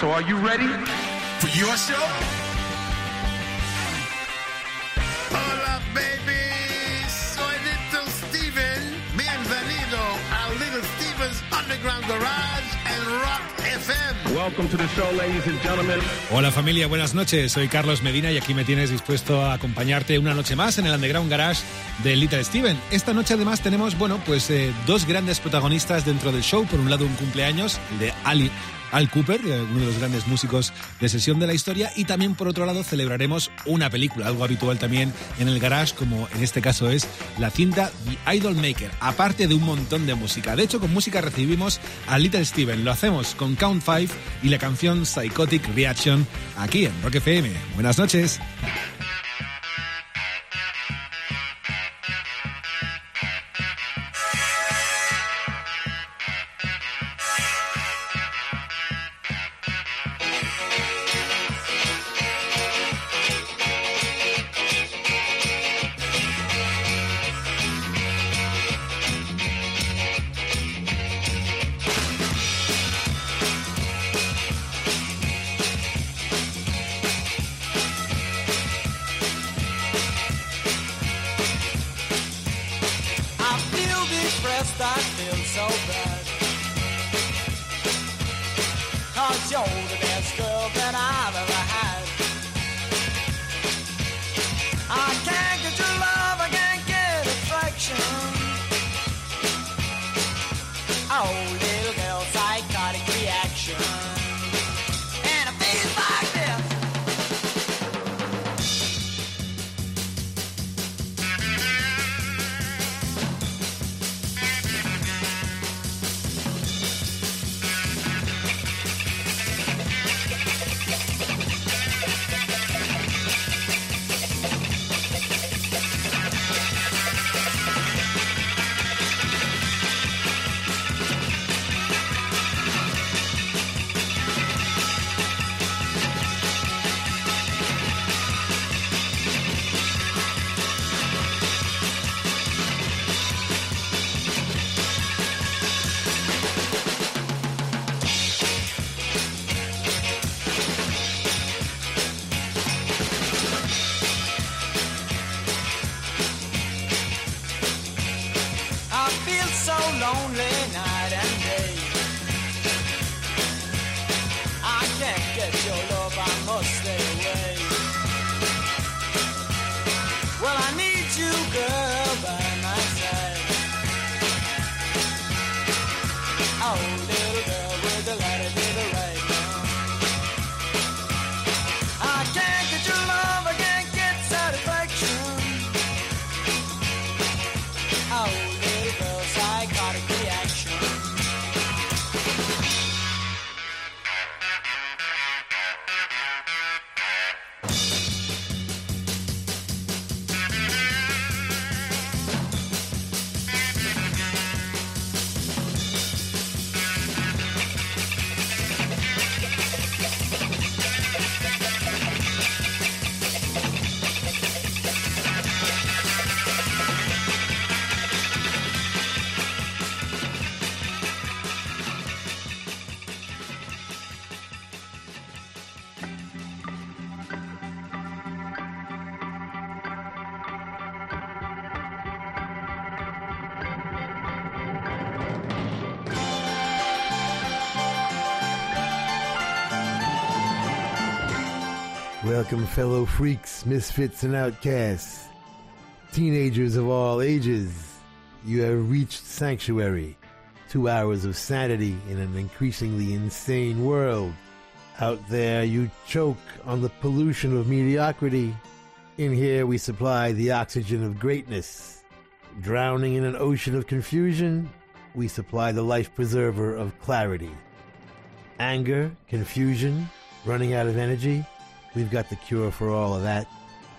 So are you ready? For your show? Hola, baby. Soy Little Steven. Bienvenido a Little Steven's Underground Garage and Rock FM. Welcome to the show, ladies and gentlemen. Hola familia, buenas noches. Soy Carlos Medina y aquí me tienes dispuesto a acompañarte una noche más en el Underground Garage de Little Steven. Esta noche además tenemos, bueno, pues eh, dos grandes protagonistas dentro del show. Por un lado un cumpleaños, el de Ali Al Cooper, eh, uno de los grandes músicos de sesión de la historia, y también por otro lado celebraremos una película, algo habitual también en el garage, como en este caso es la cinta The Idol Maker, aparte de un montón de música. De hecho, con música recibimos a Little Steven, lo hacemos con Count 5 y la canción Psychotic Reaction aquí en Rock FM. Buenas noches. Welcome, fellow freaks, misfits, and outcasts. Teenagers of all ages, you have reached sanctuary. Two hours of sanity in an increasingly insane world. Out there, you choke on the pollution of mediocrity. In here, we supply the oxygen of greatness. Drowning in an ocean of confusion, we supply the life preserver of clarity. Anger, confusion, running out of energy, we've got the cure for all of that.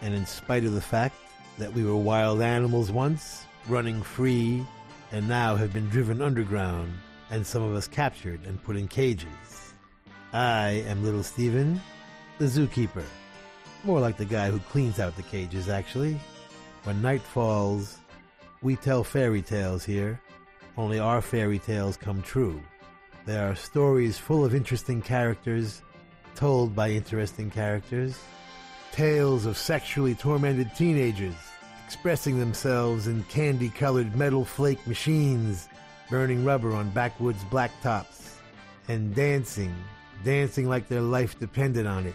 And in spite of the fact that we were wild animals once, running free, and now have been driven underground, and some of us captured and put in cages. I am Little Steven, the zookeeper. More like the guy who cleans out the cages, actually. When night falls, we tell fairy tales here, only our fairy tales come true. There are stories full of interesting characters told by interesting characters. Tales of sexually tormented teenagers expressing themselves in candy colored metal flake machines, burning rubber on backwoods blacktops, and dancing, dancing like their life depended on it,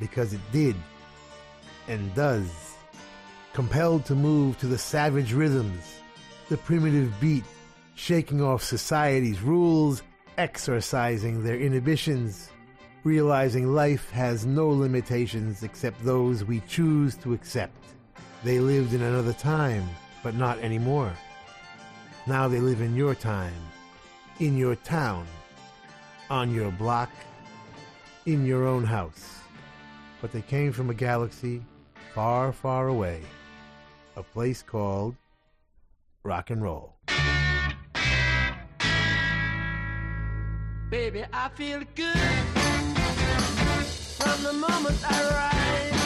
because it did and does. Compelled to move to the savage rhythms, the primitive beat, shaking off society's rules, exorcising their inhibitions, realizing life has no limitations except those we choose to accept. They lived in another time, but not anymore. Now they live in your time, in your town, on your block, in your own house. But they came from a galaxy far, far away, a place called rock and roll. Baby, I feel good from the moment I rise.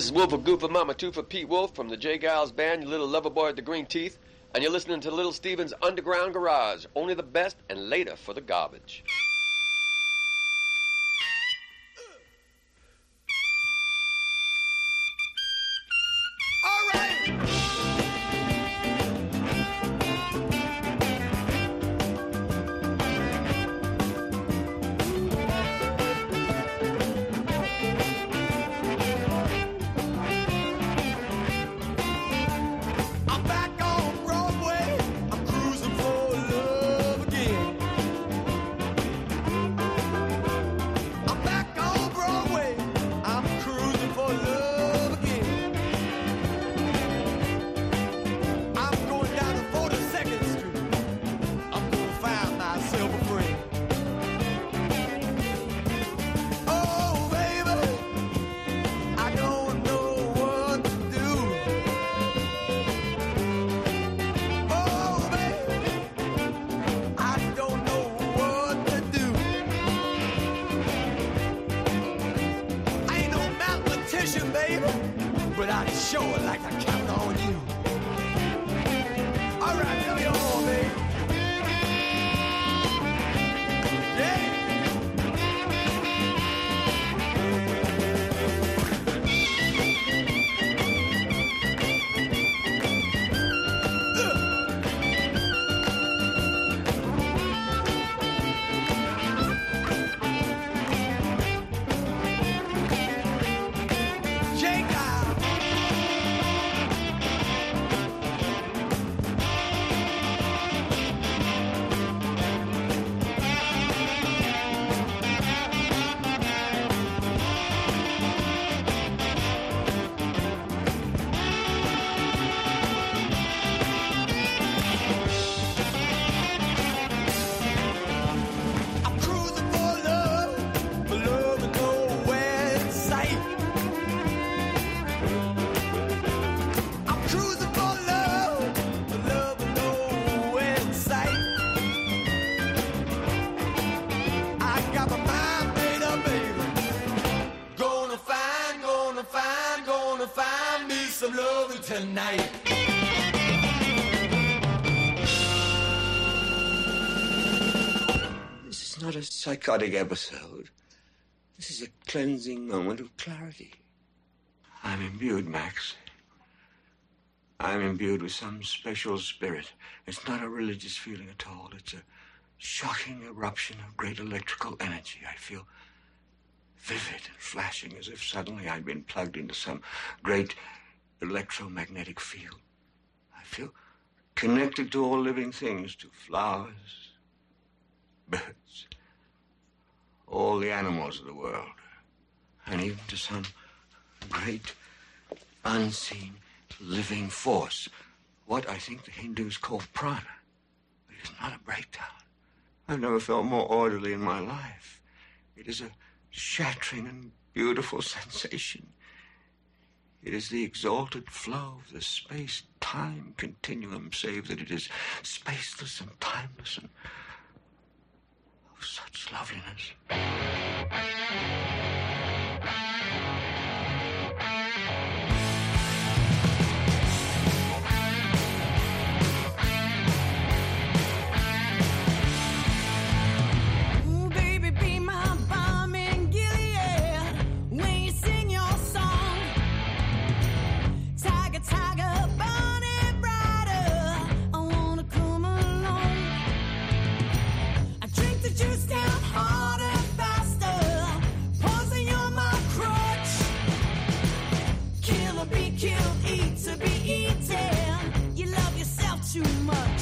This is Wolf of Goof of Mama Two for Pete Wolf from the J Geils Band, your little lover boy with the green teeth, and you're listening to Little Steven's Underground Garage. Only the best and later for the garbage. tonight. This is not a psychotic episode. This is a cleansing moment of clarity. I'm imbued, Max. I'm imbued with some special spirit. It's not a religious feeling at all. It's a shocking eruption of great electrical energy. I feel vivid and flashing as if suddenly I'd been plugged into some great electromagnetic field. I feel connected to all living things, to flowers, birds, all the animals of the world, and even to some great unseen living force, what I think the Hindus call prana. It is not a breakdown. I've never felt more orderly in my life. It is a shattering and beautiful sensation. It is the exalted flow of the space time continuum, save that it is spaceless and timeless and of such loveliness. too much.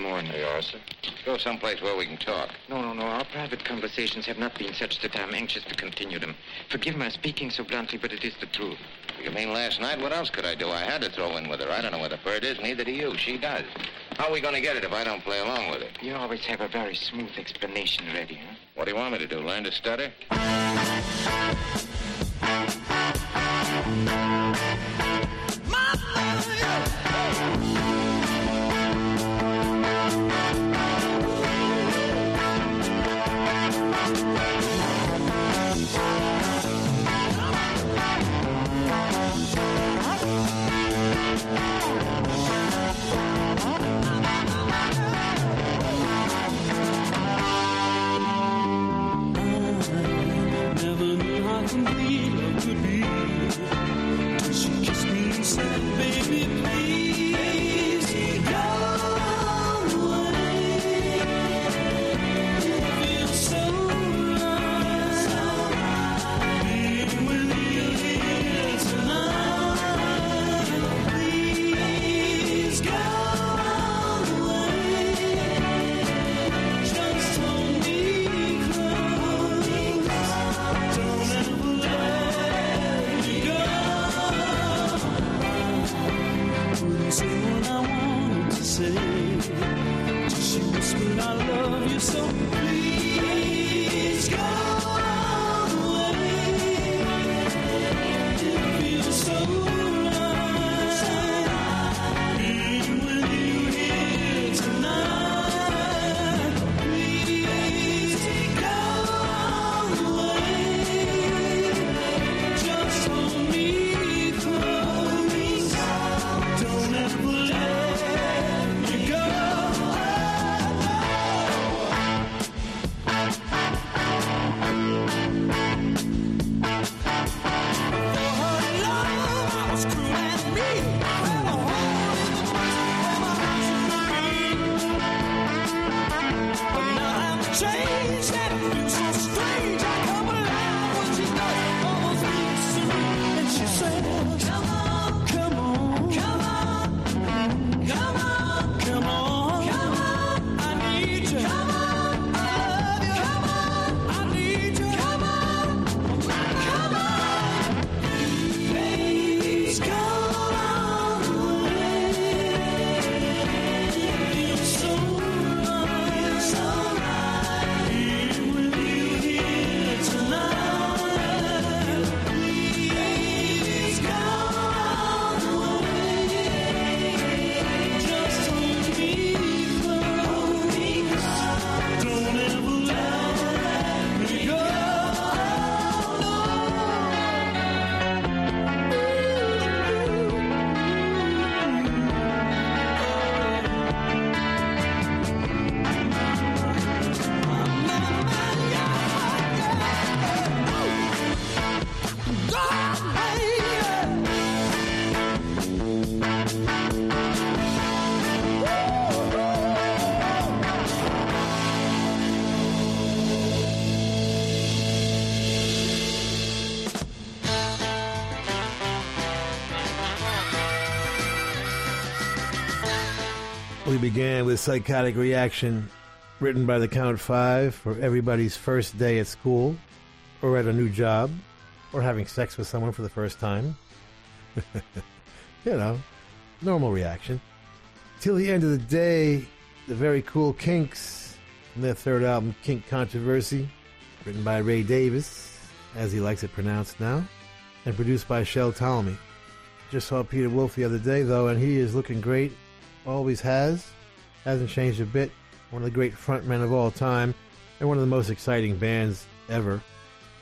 Morning. There you are, sir. Go someplace where we can talk. No, no, no. Our private conversations have not been such that I'm anxious to continue them. Forgive my speaking so bluntly, but it is the truth. You mean last night? What else could I do? I had to throw in with her. I don't know where the bird is, neither do you. She does. How are we going to get it if I don't play along with it? You always have a very smooth explanation ready, huh? What do you want me to do? Learn to stutter? We began with Psychotic Reaction, written by the Count Five for everybody's first day at school, or at a new job, or having sex with someone for the first time. you know, normal reaction. Till the end of the day, the very cool Kinks, from their third album, Kink Kontroversy, written by Ray Davies, as he likes it pronounced now, and produced by Shel Talmy. Just saw Peter Wolf the other day, though, and he is looking great. Always has. Hasn't changed a bit. One of the great frontmen of all time, and one of the most exciting bands ever.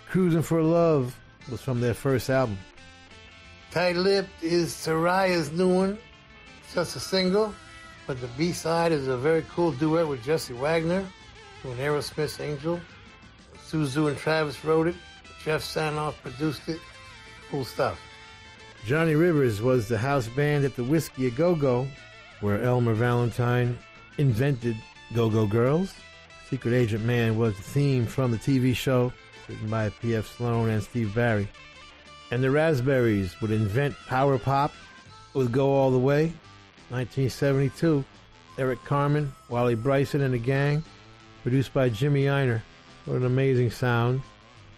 Cruising for Love was from their first album. Tight Lipped is Soraya's new one. It's just a single, but the B side is a very cool duet with Jesse Wagner, to an Aerosmith Angel. Suzu and Travis wrote it. Jeff Sanoff produced it. Cool stuff. Johnny Rivers was the house band at the Whisky A Go Go, where Elmer Valentine invented Go Go Girls. Secret Agent Man was the theme from the TV show, written by P.F. Sloan and Steve Barri. And the Raspberries would invent power pop with Go All the Way. 1972. Eric Carmen, Wally Bryson and the gang, produced by Jimmy Ienner. What an amazing sound.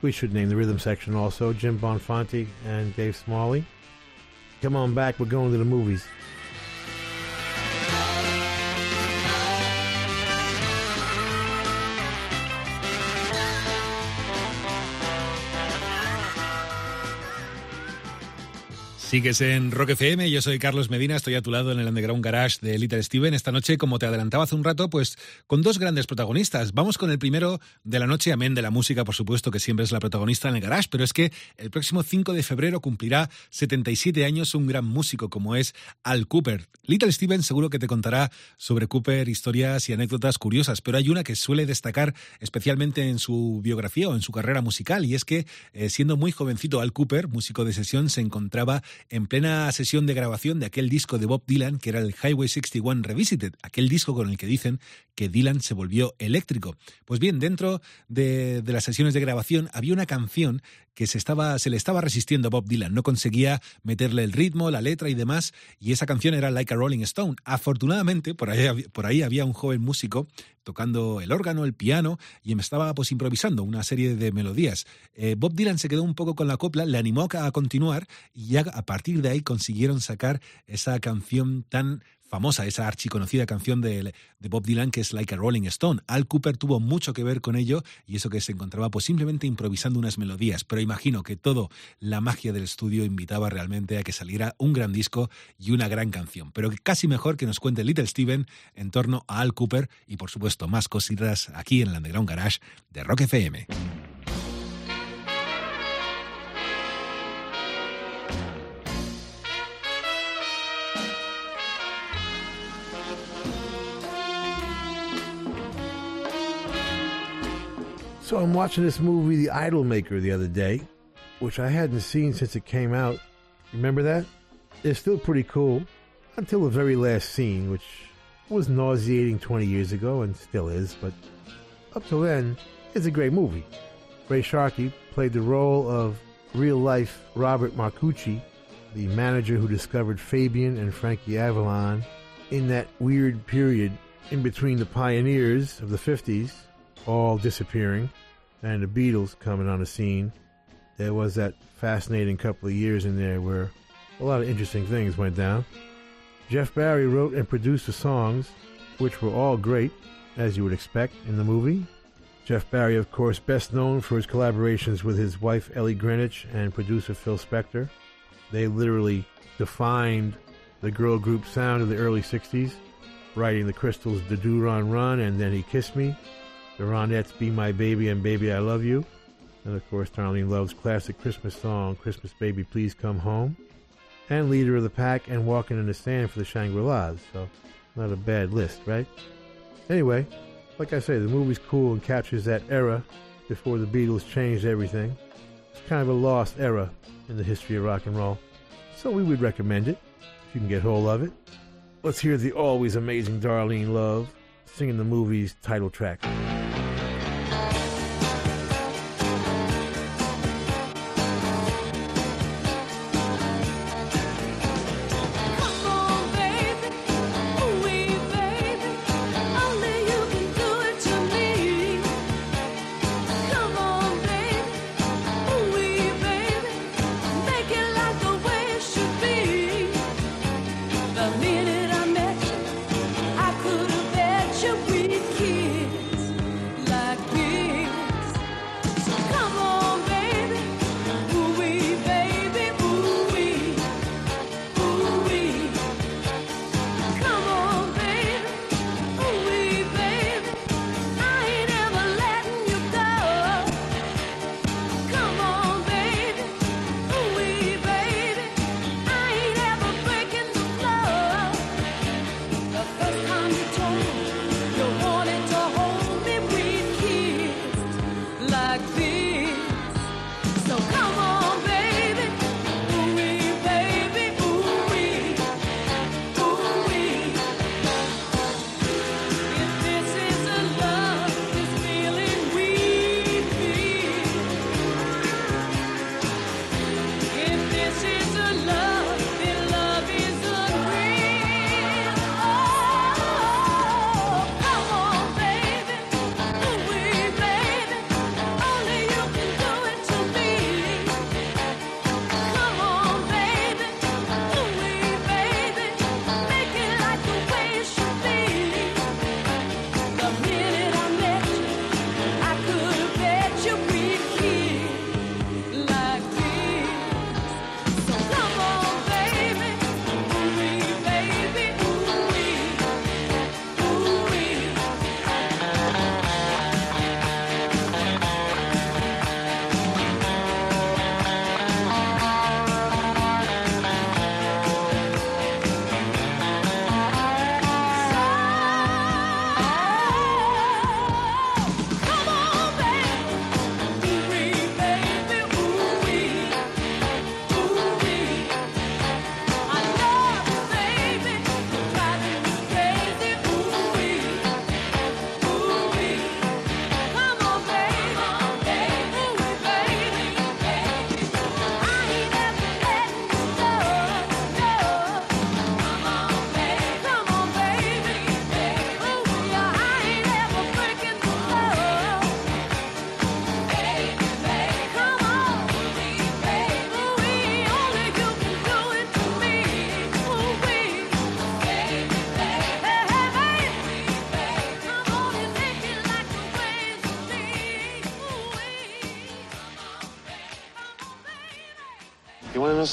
We should name the rhythm section also Jim Bonfanti and Dave Smalley. Come on back, we're going to the movies. Sigues en Rock FM, yo soy Carlos Medina, estoy a tu lado en el Underground Garage de Little Steven. Esta noche, como te adelantaba hace un rato, pues con dos grandes protagonistas. Vamos con el primero de la noche, amén de la música, por supuesto, que siempre es la protagonista en el Garage, pero es que el próximo 5 de febrero cumplirá 77 años un gran músico como es Al Cooper. Little Steven seguro que te contará sobre Cooper historias y anécdotas curiosas, pero hay una que suele destacar especialmente en su biografía o en su carrera musical, y es que eh, siendo muy jovencito Al Cooper, músico de sesión, se encontraba en plena sesión de grabación de aquel disco de Bob Dylan que era el Highway 61 Revisited, aquel disco con el que dicen que Dylan se volvió eléctrico. Pues bien, dentro de, las sesiones de grabación había una canción que se, estaba, se le estaba resistiendo a Bob Dylan, no conseguía meterle el ritmo, la letra y demás, y esa canción era Like a Rolling Stone. Afortunadamente, por ahí, por ahí había un joven músico tocando el órgano, el piano, y me estaba pues improvisando una serie de melodías. Eh, Bob Dylan se quedó un poco con la copla, le animó a continuar, y ya a partir de ahí consiguieron sacar esa canción tan famosa, esa archiconocida canción de, Bob Dylan que es Like a Rolling Stone. Al Cooper tuvo mucho que ver con ello y eso que se encontraba pues simplemente improvisando unas melodías, pero imagino que todo la magia del estudio invitaba realmente a que saliera un gran disco y una gran canción, pero casi mejor que nos cuente Little Steven en torno a Al Cooper y por supuesto más cositas aquí en el Underground Garage de Rock FM. So I'm watching this movie, The Idolmaker, the other day, which I hadn't seen since it came out. Remember that? It's still pretty cool until the very last scene, which was nauseating 20 years ago and still is, but up till then, it's a great movie. Ray Sharkey played the role of real life Robert Marcucci, the manager who discovered Fabian and Frankie Avalon in that weird period in between the pioneers of the 50s all disappearing and the Beatles coming on the scene. There was that fascinating couple of years in there where a lot of interesting things went down. Jeff Barry wrote and produced the songs, which were all great, as you would expect in the movie. Jeff Barry, of course, best known for his collaborations with his wife Ellie Greenwich and producer Phil Spector. They literally defined the girl group sound of the early 60s, writing the Crystals' Da Doo Ron Ron and Then He Kissed Me, the Ronettes Be My Baby and Baby I Love You, and of course Darlene Love's classic Christmas song Christmas Baby Please Come Home, and Leader of the Pack and Walking in the Sand for the Shangri-Las, so not a bad list, right? Anyway, like I say, the movie's cool and captures that era before the Beatles changed everything. It's kind of a lost era in the history of rock and roll, so we would recommend it if you can get hold of it. Let's hear the always amazing Darlene Love singing the movie's title track.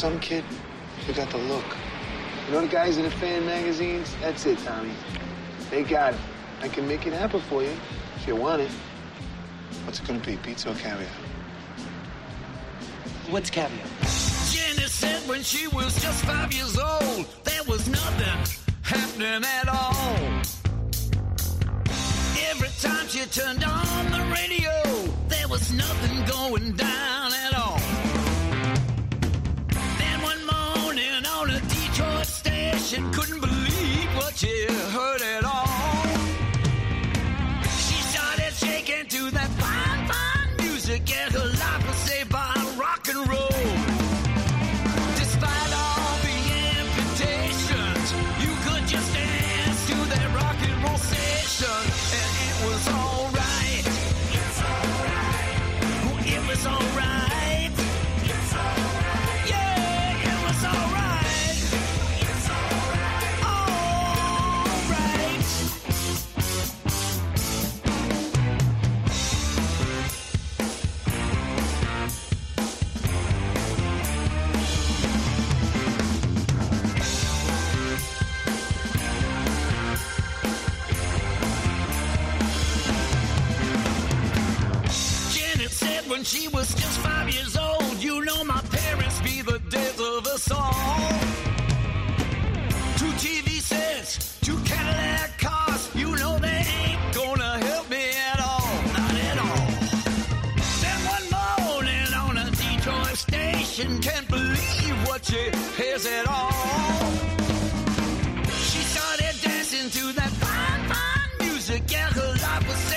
some kid who got the look. You know the guys in the fan magazines? That's it, Tommy. They got it. I can make it happen for you if you want it. What's it gonna be, pizza or caviar? What's caviar? Jenny said when she was just five years old, there was nothing happening at all. Every time she turned on the radio, there was nothing going down. and couldn't believe what you heard. really it all. She started dancing to that fine, fine music, and her life was. saved.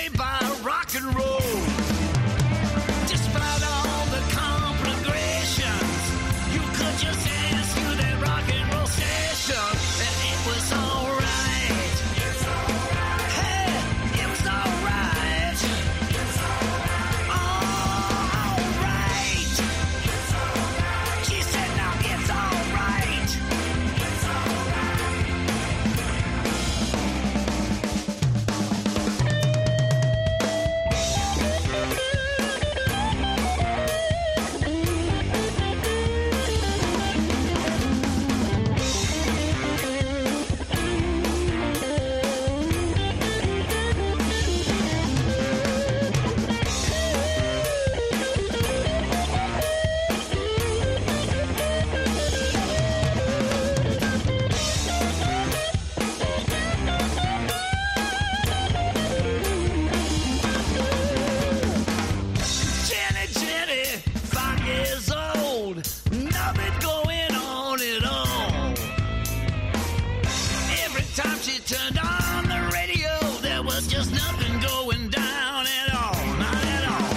going on and on. Every time she turned on the radio, there was just nothing going down at all, not at all.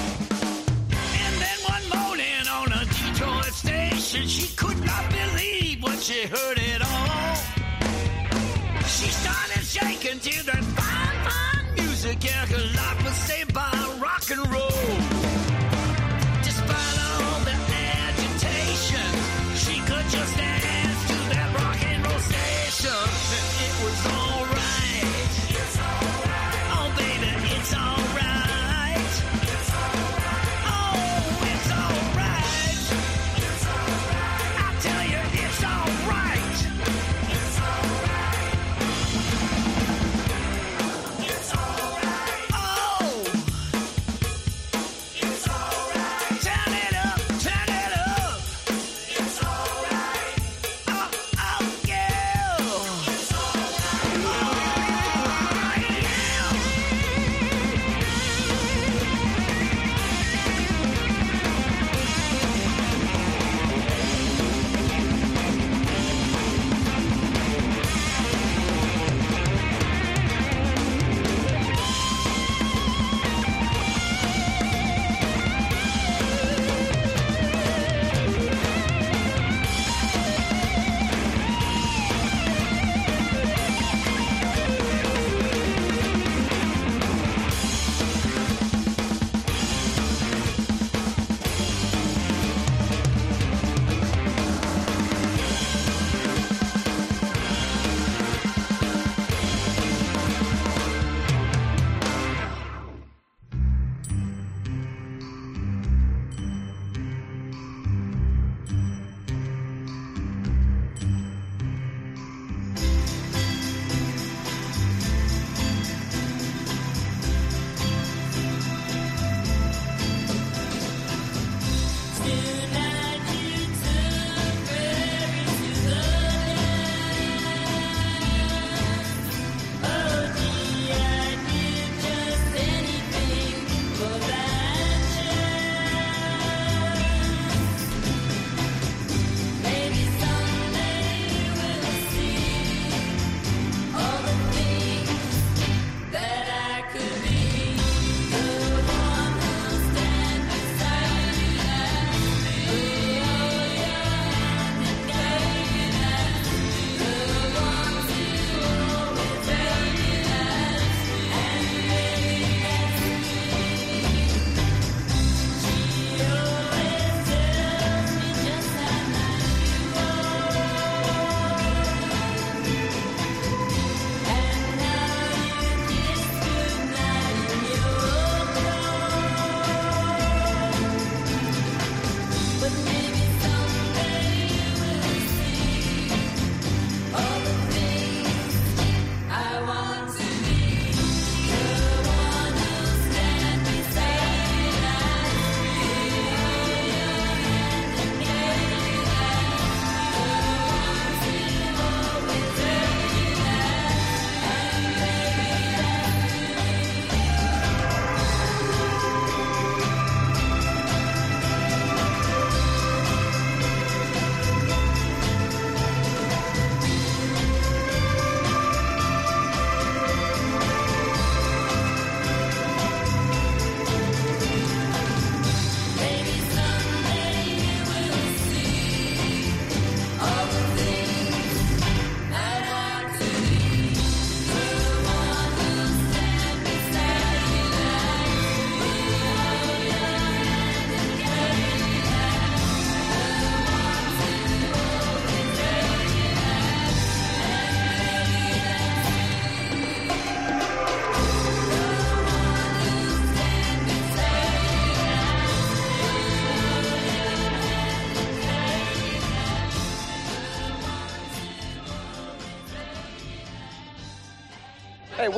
And then one morning on a Detroit station, she could not believe what she heard at all. She started shaking to that fine, fine music, yeah, her life was saved by rock and roll.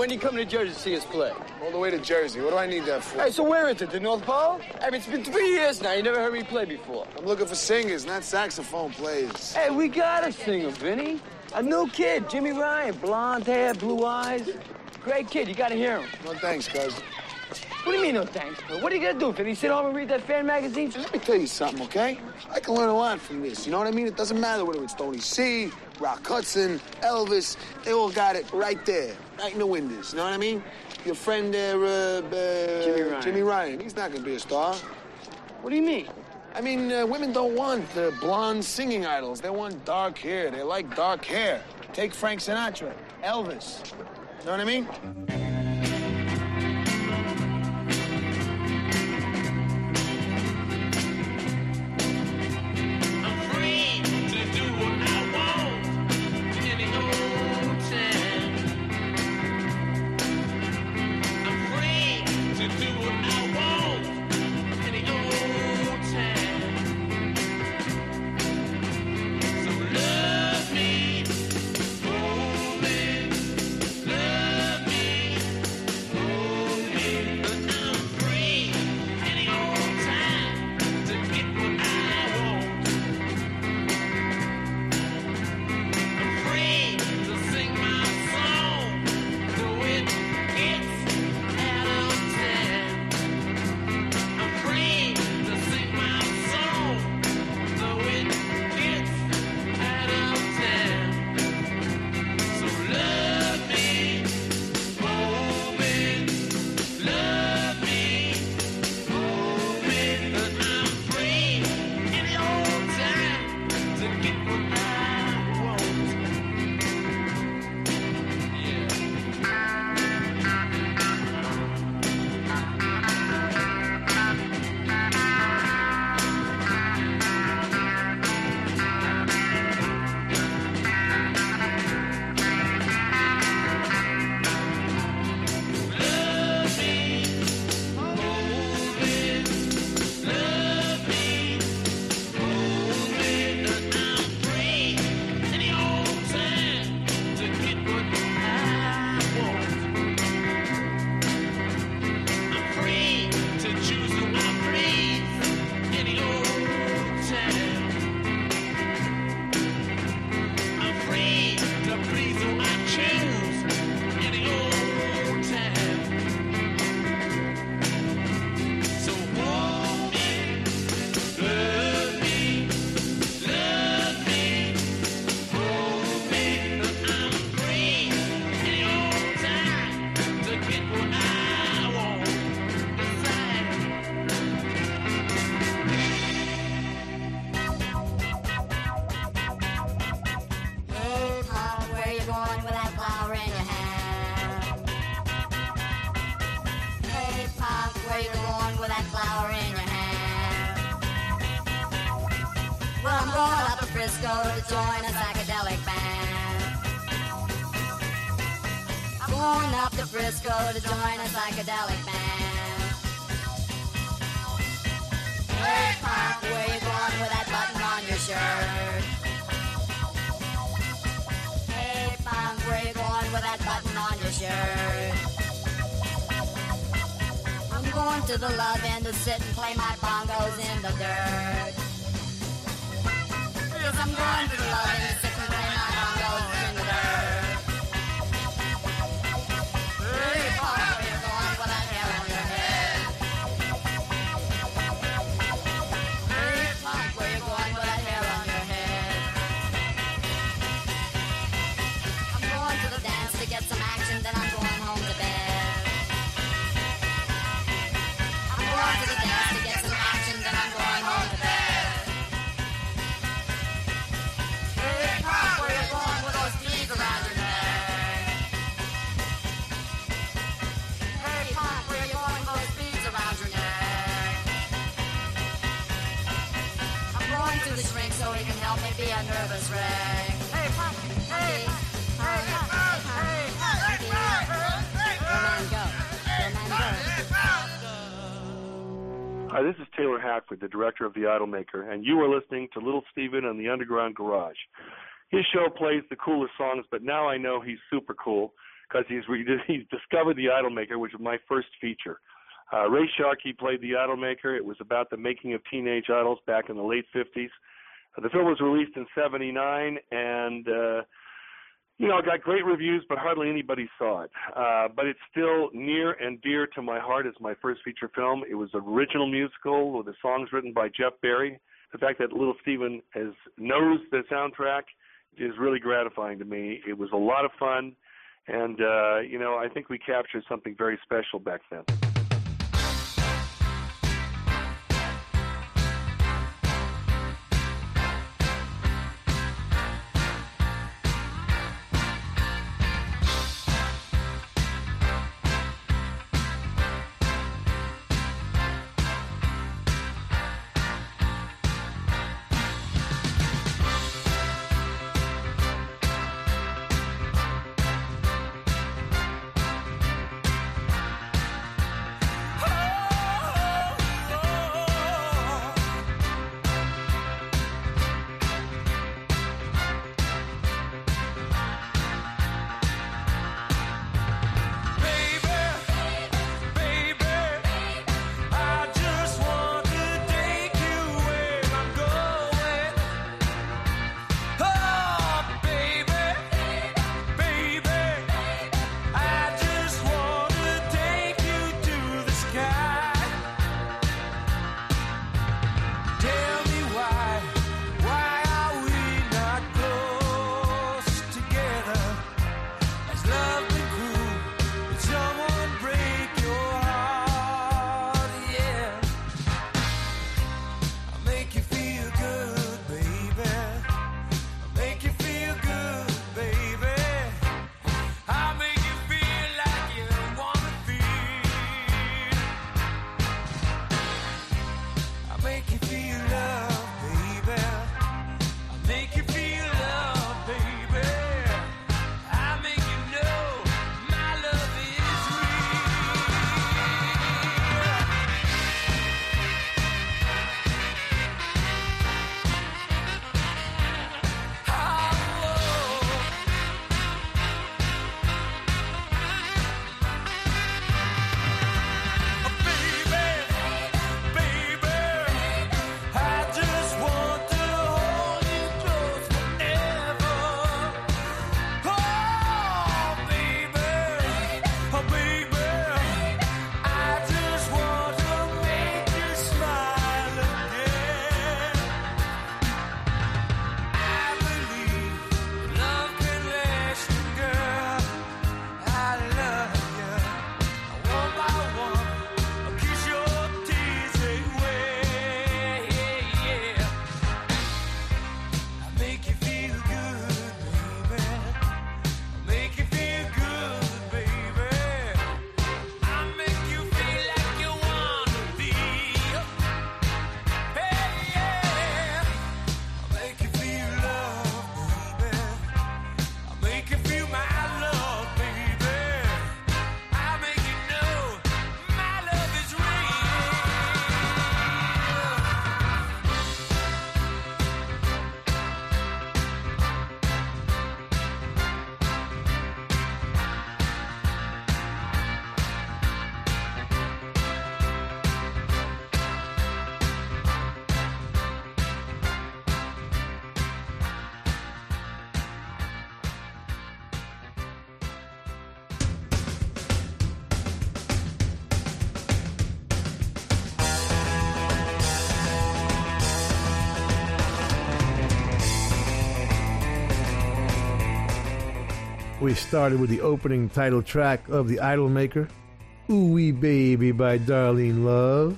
When you come to Jersey to see us play? All the way to Jersey. What do I need that for? Hey, so where is it? The North Pole? I mean, it's been three years now. You never heard me play before. I'm looking for singers, not saxophone players. Hey, we got a singer, Vinny. A new kid, Jimmy Ryan. Blonde hair, blue eyes. Great kid. You got to hear him. No thanks, cousin. What do you mean, no thanks? Bro? What are you gonna do, Vinny? Sit home and read that fan magazine? Let me tell you something, okay? I can learn a lot from this. You know what I mean? It doesn't matter whether it's Tony C, Rock Hudson, Elvis. They all got it right there right in the windows. You know what I mean? Your friend there, uh, uh, Jimmy, Ryan. Jimmy Ryan. He's not gonna be a star. What do you mean? I mean, uh, women don't want the blonde singing idols. They want dark hair. They like dark hair. Take Frank Sinatra, Elvis. You know what I mean? psychedelic. director of The Idolmaker, and you are listening to Little Steven and the Underground Garage. His show plays the coolest songs, but now I know he's super cool because he's, he's discovered The Idolmaker, which is my first feature. Uh, Ray Sharkey played The Idolmaker. It was about the making of teenage idols back in the late 50s. Uh, the film was released in 79, and uh, great reviews, but hardly anybody saw it. Uh, but it's still near and dear to my heart as my first feature film. It was original musical with the songs written by Jeff Barry. The fact that Little Steven has knows the soundtrack is really gratifying to me. It was a lot of fun, and uh, you know, I think we captured something very special back then. We started with the opening title track of The Idol Maker, Ooh Wee Baby by Darlene Love,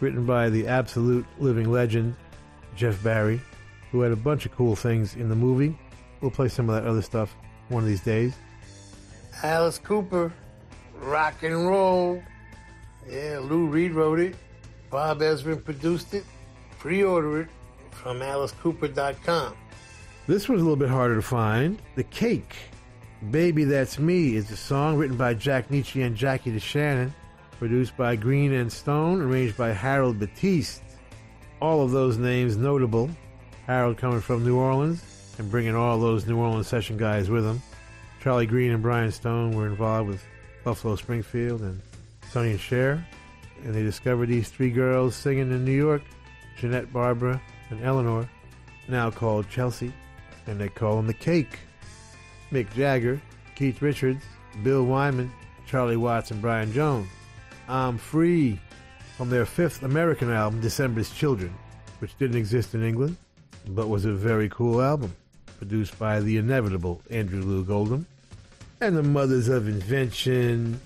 written by the absolute living legend, Jeff Barry, who had a bunch of cool things in the movie. We'll play some of that other stuff one of these days. Alice Cooper, rock and roll. Yeah, Lou Reed wrote it. Bob Ezrin produced it. Pre-order it from AliceCooper.com. This was a little bit harder to find. The Cake, Baby That's Me, is a song written by Jack Nitzsche and Jackie DeShannon, produced by Green and Stone, arranged by Harold Batiste. All of those names notable. Harold coming from New Orleans and bringing all those New Orleans session guys with him. Charlie Green and Brian Stone were involved with Buffalo Springfield and Sonny and Cher. And they discovered these three girls singing in New York Jeanette, Barbara, and Eleanor, now called Chelsea. And they call them the Cake. Mick Jagger, Keith Richards, Bill Wyman, Charlie Watts, and Brian Jones. I'm Free from their fifth American album, December's Children, which didn't exist in England, but was a very cool album, produced by the inevitable Andrew Loog Oldham. And the Mothers of Invention,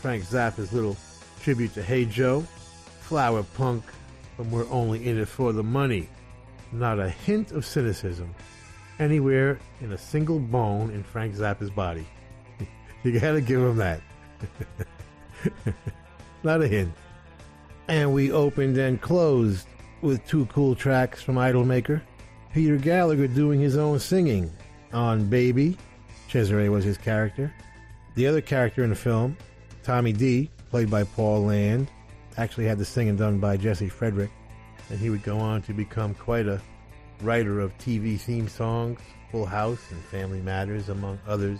Frank Zappa's little tribute to Hey Joe, Flower Punk from We're Only In It For The Money. Not a hint of cynicism anywhere in a single bone in Frank Zappa's body. you gotta give him that. Not a hint. And we opened and closed with two cool tracks from Idolmaker. Peter Gallagher doing his own singing on Baby. Cesare was his character. The other character in the film, Tommy D, played by Paul Land, actually had the singing done by Jesse Frederick. And he would go on to become quite a writer of TV theme songs, Full House and Family Matters, among others.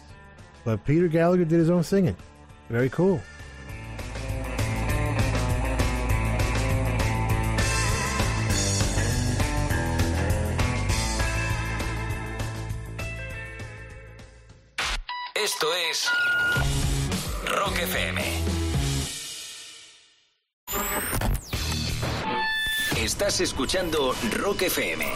But Peter Gallagher did his own singing. Very cool. Esto es Rock FM. Estás escuchando Rock FM.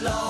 alone.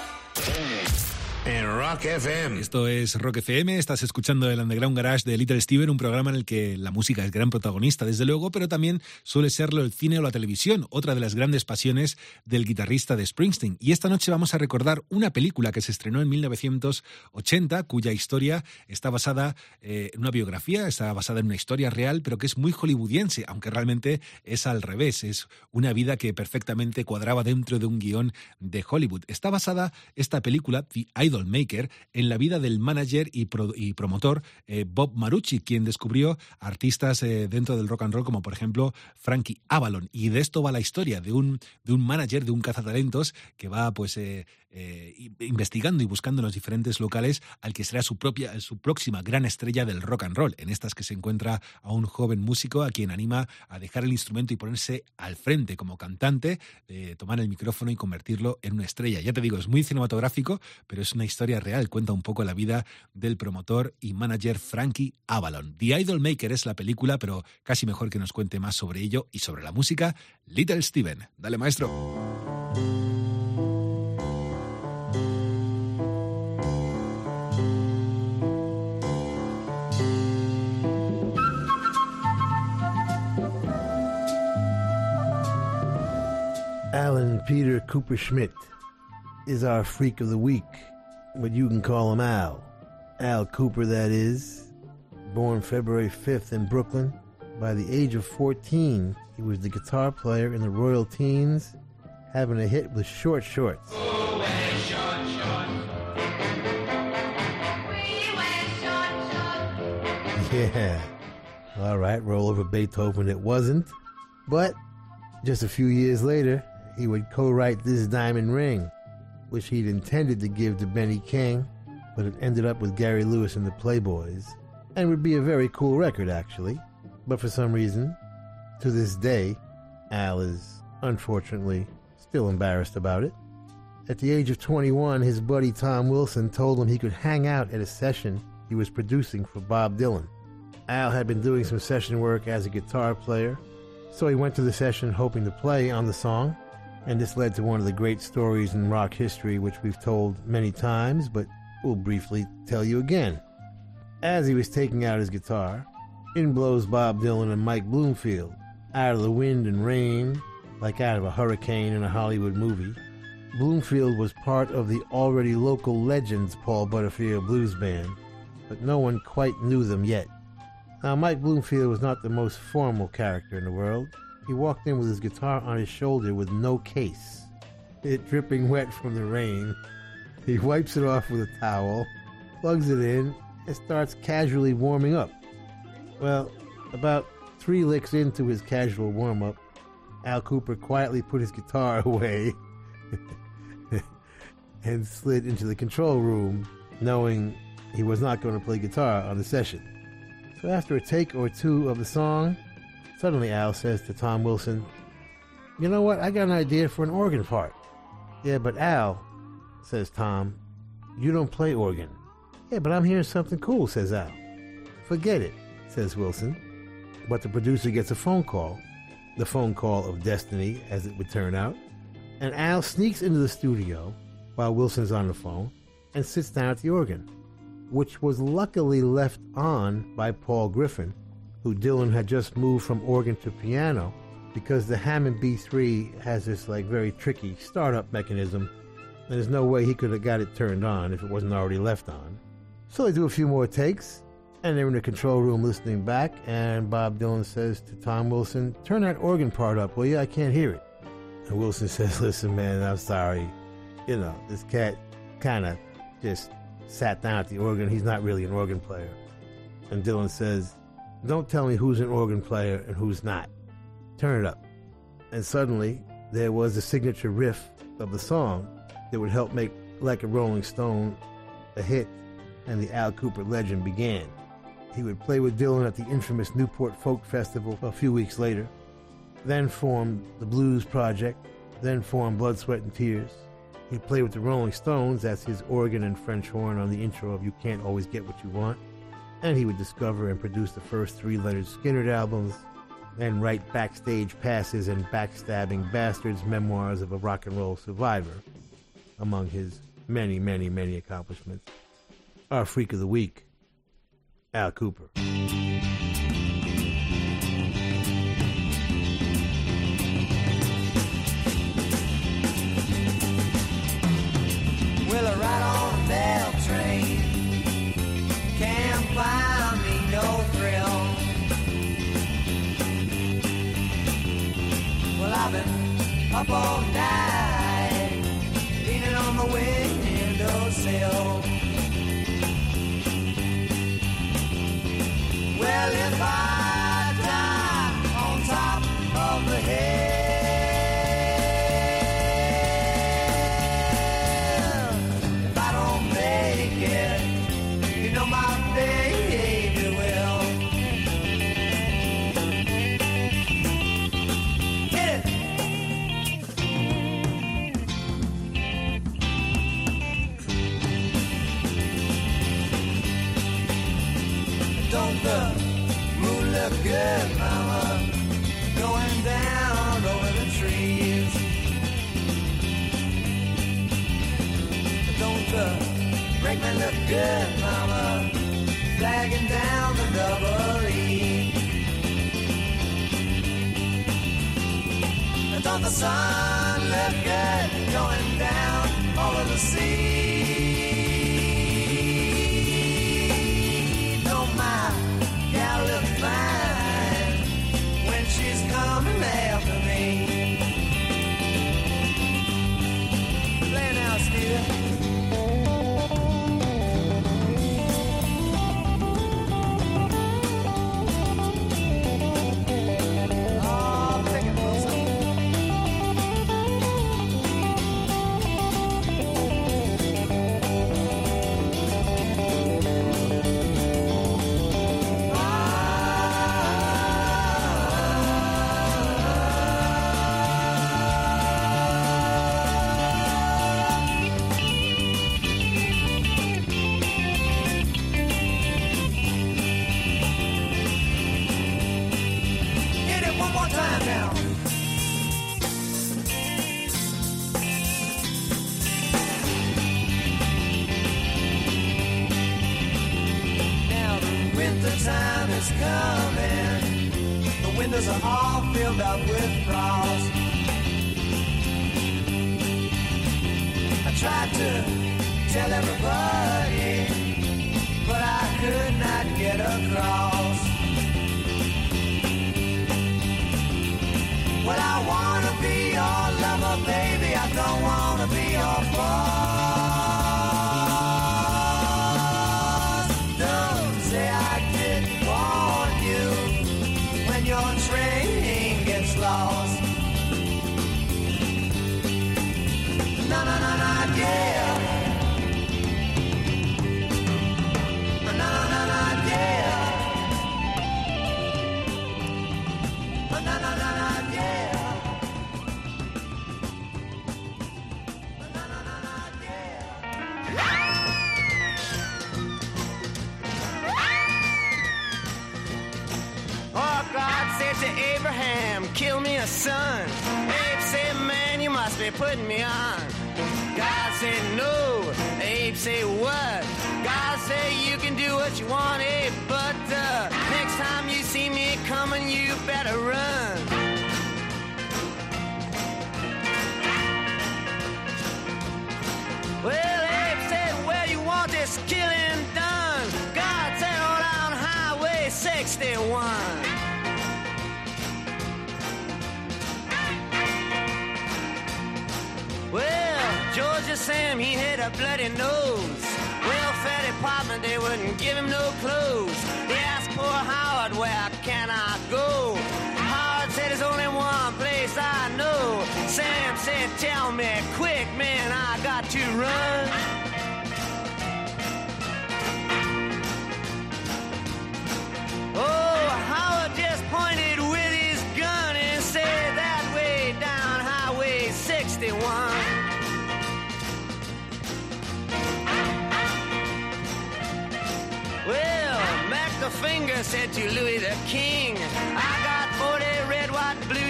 Rock FM. Esto es Rock FM, estás escuchando el Underground Garage de Little Steven, un programa en el que la música es gran protagonista, desde luego, pero también suele serlo el cine o la televisión, otra de las grandes pasiones del guitarrista de Springsteen. Y esta noche vamos a recordar una película que se estrenó en 1980, cuya historia está basada eh, en una biografía, está basada en una historia real, pero que es muy hollywoodiense, aunque realmente es al revés, es una vida que perfectamente cuadraba dentro de un guion de Hollywood. Está basada esta película, The Idol Maker, en la vida del manager y, pro- promotor eh, Bob Marucci, quien descubrió artistas eh, dentro del rock and roll, como por ejemplo Frankie Avalon. Y de esto va la historia, de un, de un manager, de un cazatalentos, que va pues eh, investigando y buscando en los diferentes locales al que será su propia, su próxima gran estrella del rock and roll. En estas que se encuentra a un joven músico a quien anima a dejar el instrumento y ponerse al frente como cantante, tomar el micrófono y convertirlo en una estrella. Ya te digo, es muy cinematográfico, pero es una historia real. Cuenta un poco la vida del promotor y manager Frankie Avalon. The Idol Maker es la película, pero casi mejor que nos cuente más sobre ello y sobre la música, Little Steven. Dale, maestro. Alan Peter Cooper Schmidt is our freak of the week, but you can call him Al. Al Kooper, that is. Born February 5th in Brooklyn. By the age of 14, he was the guitar player in the Royal Teens, having a hit with Short Shorts. Yeah. All right, roll over Beethoven it wasn't. But just a few years later, he would co write This Diamond Ring, which he'd intended to give to Benny King, but it ended up with Gary Lewis and the Playboys, and would be a very cool record, actually. But for some reason, to this day, Al is unfortunately still embarrassed about it. At the age of 21, his buddy Tom Wilson told him he could hang out at a session he was producing for Bob Dylan. Al had been doing some session work as a guitar player, so he went to the session hoping to play on the song, and this led to one of the great stories in rock history, which we've told many times, but we'll briefly tell you again. As he was taking out his guitar, in blows Bob Dylan and Mike Bloomfield, out of the wind and rain, like out of a hurricane in a Hollywood movie. Bloomfield was part of the already local Legends Paul Butterfield Blues Band, but no one quite knew them yet. Now, Mike Bloomfield was not the most formal character in the world. He walked in with his guitar on his shoulder with no case, it dripping wet from the rain. He wipes it off with a towel, plugs it in, and starts casually warming up. Well, about three licks into his casual warm up, Al Kooper quietly put his guitar away and slid into the control room, knowing he was not going to play guitar on the session. So after a take or two of the song, suddenly Al says to Tom Wilson, You know what? I got an idea for an organ part. Yeah, but Al, says Tom, you don't play organ. Yeah, but I'm hearing something cool, says Al. Forget it, says Wilson. But the producer gets a phone call, the phone call of destiny, as it would turn out. And Al sneaks into the studio while Wilson's on the phone and sits down at the organ, which was luckily left on by Paul Griffin, who Dylan had just moved from organ to piano because the Hammond B3 has this like very tricky startup mechanism. And there's no way he could have got it turned on if it wasn't already left on. So they do a few more takes, and they're in the control room listening back, and Bob Dylan says to Tom Wilson, Turn that organ part up, will you? I can't hear it. And Wilson says, Listen, man, I'm sorry. You know, this cat kind of just sat down at the organ. He's not really an organ player. And Dylan says, Don't tell me who's an organ player and who's not. Turn it up. And suddenly, there was the signature riff of the song that would help make Like a Rolling Stone a hit, and the Al Kooper legend began. He would play with Dylan at the infamous Newport Folk Festival a few weeks later, then formed the Blues Project, then formed Blood, Sweat, and Tears. He played with the Rolling Stones as his organ and French horn on the intro of You Can't Always Get What You Want and he would discover and produce the first three Lynyrd Skynyrd albums and write backstage passes and backstabbing bastards memoirs of a rock and roll survivor among his many many many accomplishments. Our freak of the week Al Kooper. up all night, leaning on the windowsill. Well, if I paper. Make me look good, mama. Flagging down the double E. And thought the sun looked good going down over the sea. Though my gal looked fine when she's coming there.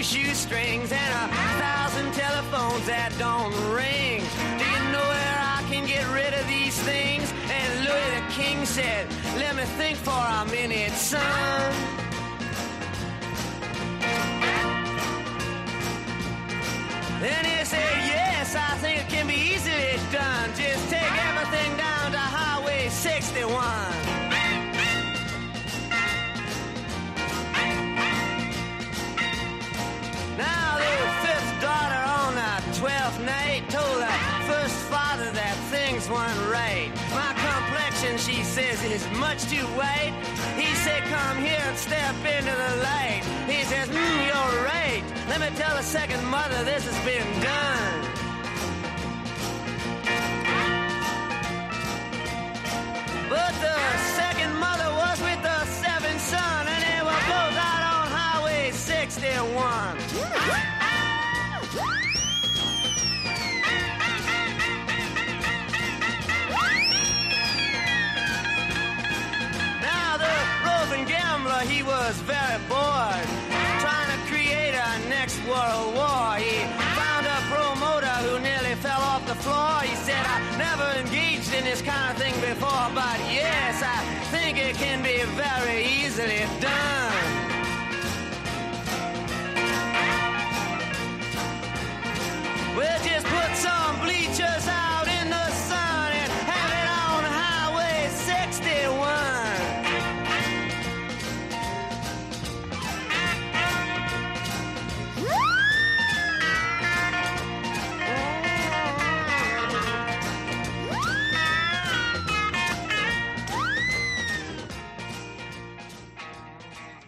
blue shoestrings and a thousand telephones that don't ring. Do you know where I can get rid of these things? And Louis the King said, Let me think for a minute, son. Too white. He said, come here and step into the light. He says, mm, you're right. Let me tell the second mother this has been done. But the he was very bored, trying to create a next world war. He found a promoter who nearly fell off the floor. He said, I never engaged in this kind of thing before, but yes, I think it can be very easily done.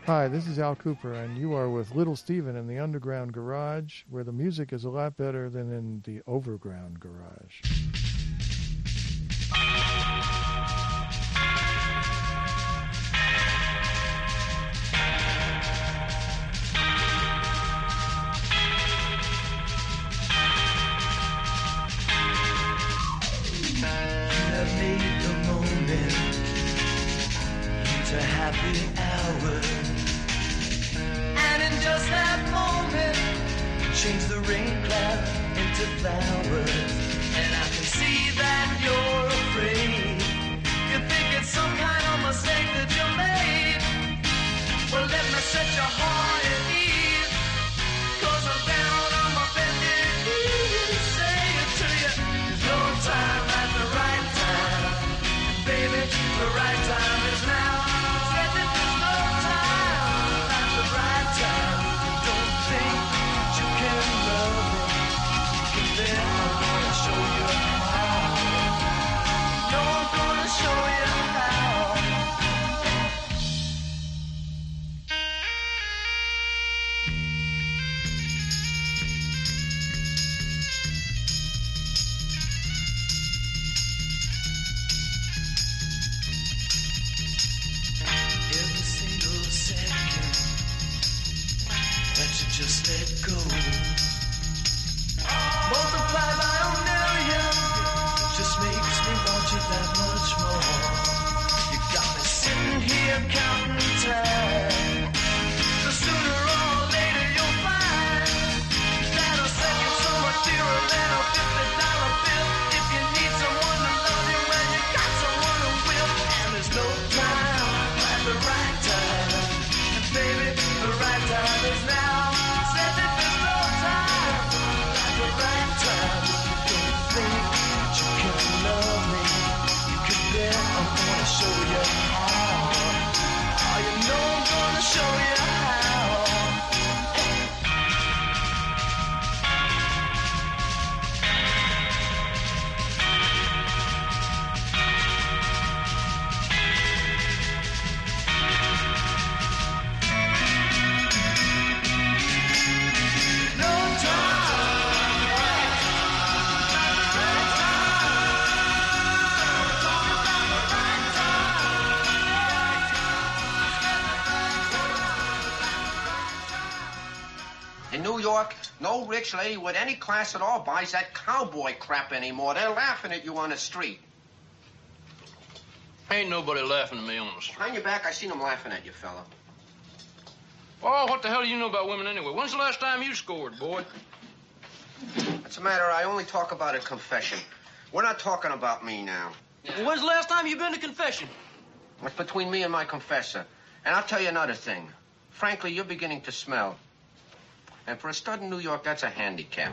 Hi, this is Al Kooper, and you are with Little Steven in the Underground Garage, where the music is a lot better than in the Overground Garage. Flowers. Sitting rich lady with any class at all buys that cowboy crap anymore. They're laughing at you on the street. Ain't nobody laughing at me on the street. Behind your back, I seen them laughing at you, fella. Oh, what the hell do you know about women anyway? When's the last time you scored, boy? It's a matter, I only talk about a confession. We're not talking about me now. Well, when's the last time you been to confession? It's between me and my confessor. And I'll tell you another thing. Frankly, you're beginning to smell. And for a stud in New York, that's a handicap.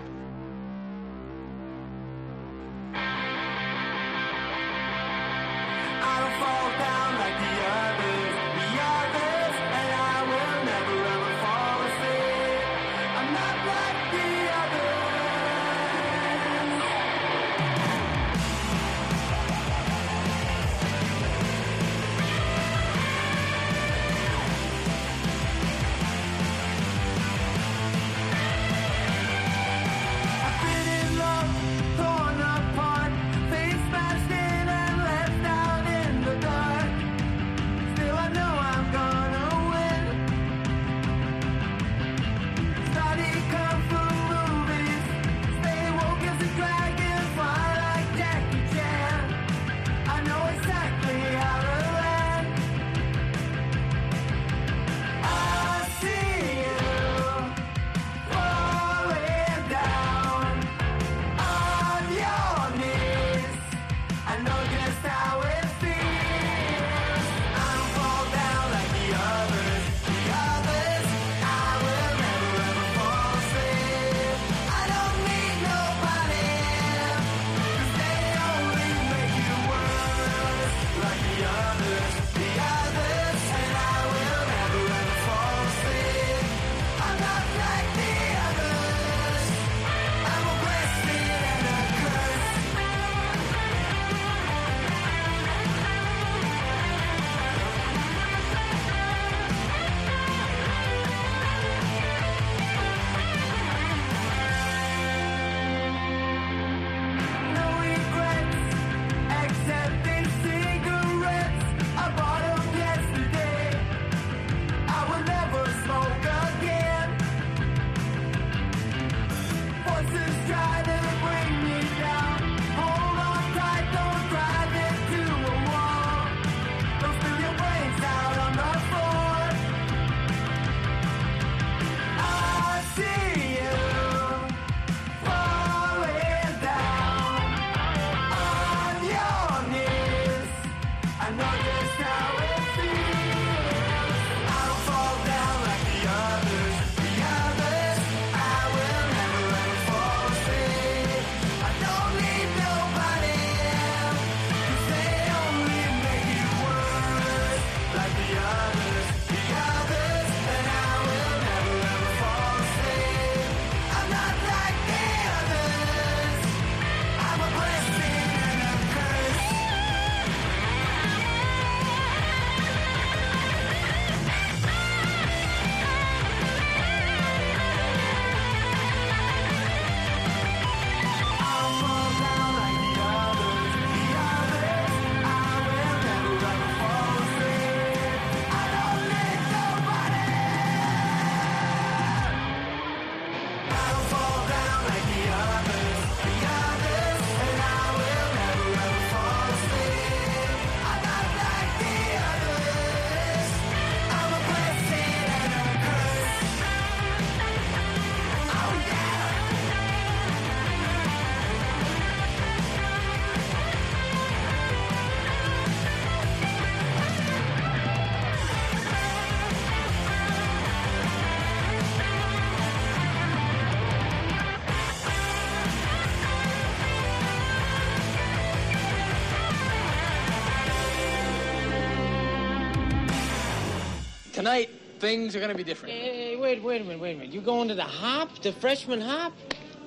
things are going to be different. Hey, wait, wait a minute, wait a minute. You going to the hop, the freshman hop?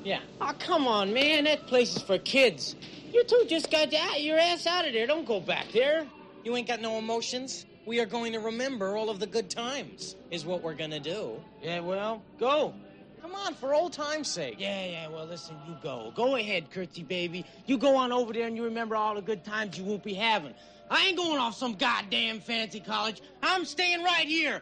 Yeah. Oh, come on, man. That place is for kids. You two just got your ass out of there. Don't go back there. You ain't got no emotions. We are going to remember all of the good times, is what we're going to do. Yeah, well, go. Come on, for old time's sake. Yeah, yeah, well, listen, you go. Go ahead, Curtsy baby. You go on over there and you remember all the good times you won't be having. I ain't going off some goddamn fancy college. I'm staying right here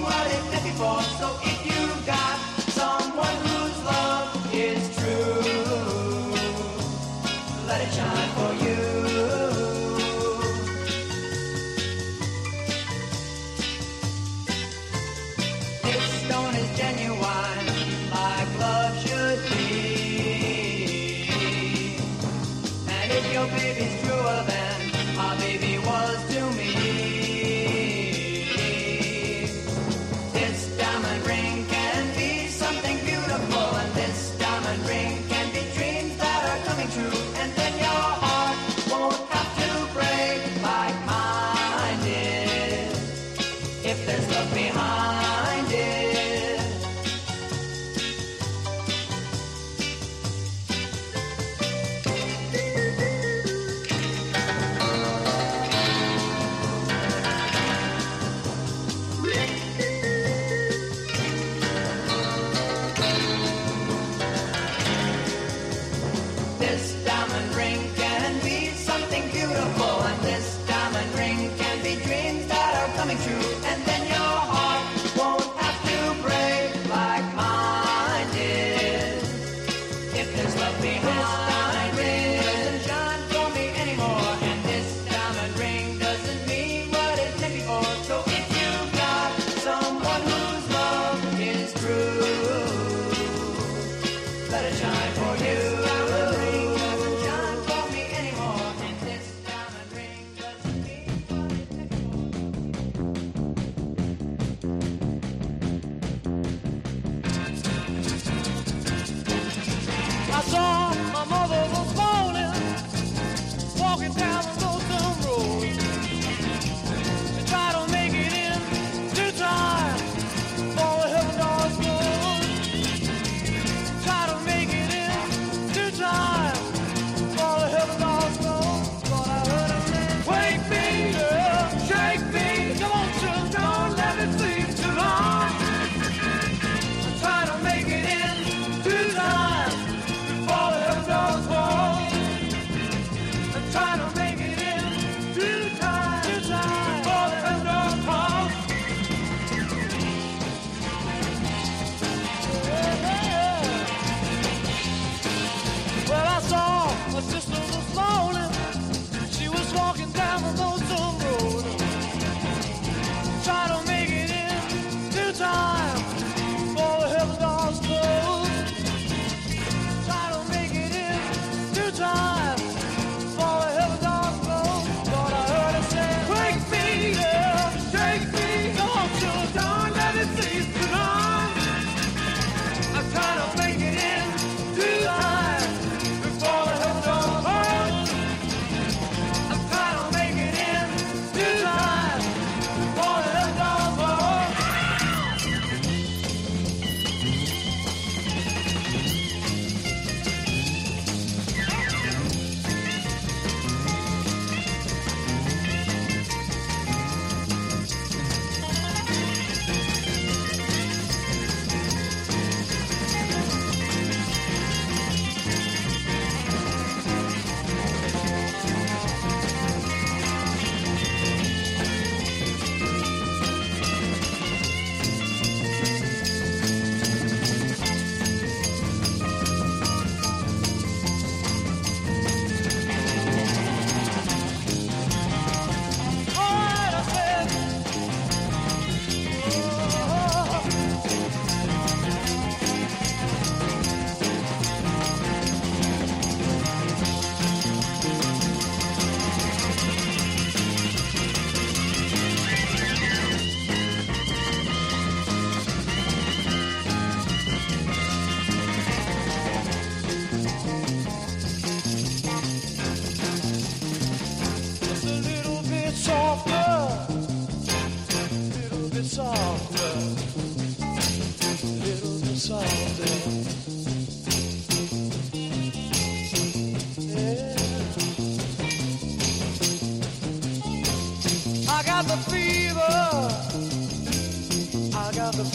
for so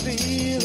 I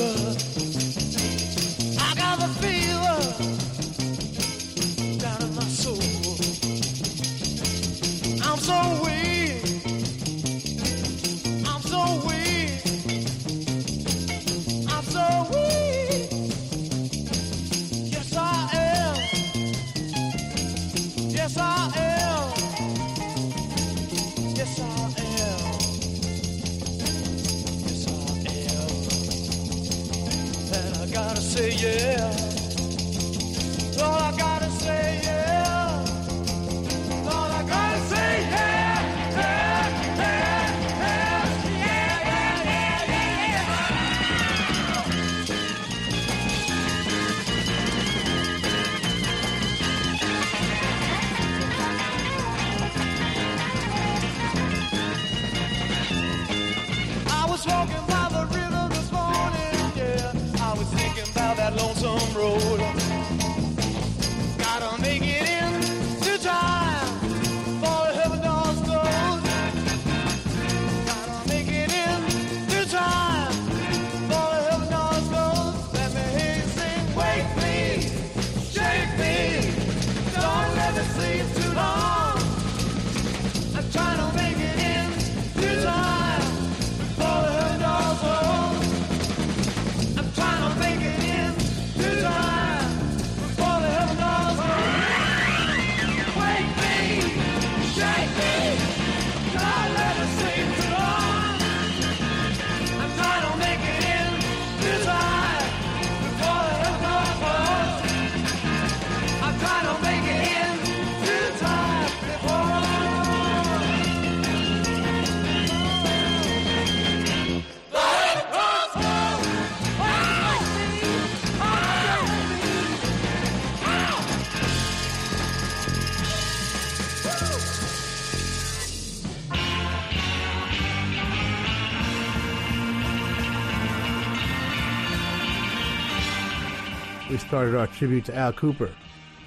started our tribute to Al Kooper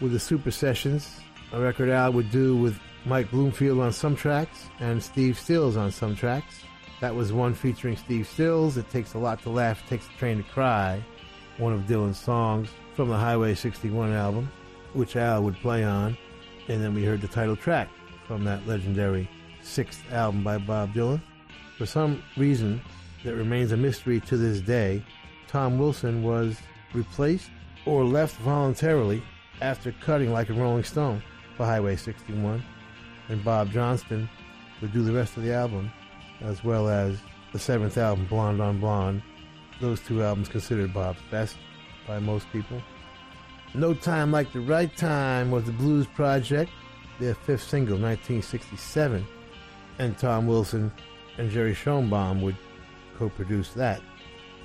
with the Super Sessions, a record Al would do with Mike Bloomfield on some tracks and Steve Stills on some tracks. That was one featuring Steve Stills, It Takes a Lot to Laugh, Takes a Train to Cry, one of Dylan's songs from the Highway 61 album, which Al would play on. And then we heard the title track from that legendary sixth album by Bob Dylan. For some reason that remains a mystery to this day, Tom Wilson was replaced or left voluntarily after cutting like a Rolling Stone for Highway 61, and Bob Johnston would do the rest of the album, as well as the seventh album, Blonde on Blonde. Those two albums considered Bob's best by most people. No Time Like the Right Time was the Blues Project, their fifth single, 1967, and Tom Wilson and Jerry Schoenbaum would co-produce that.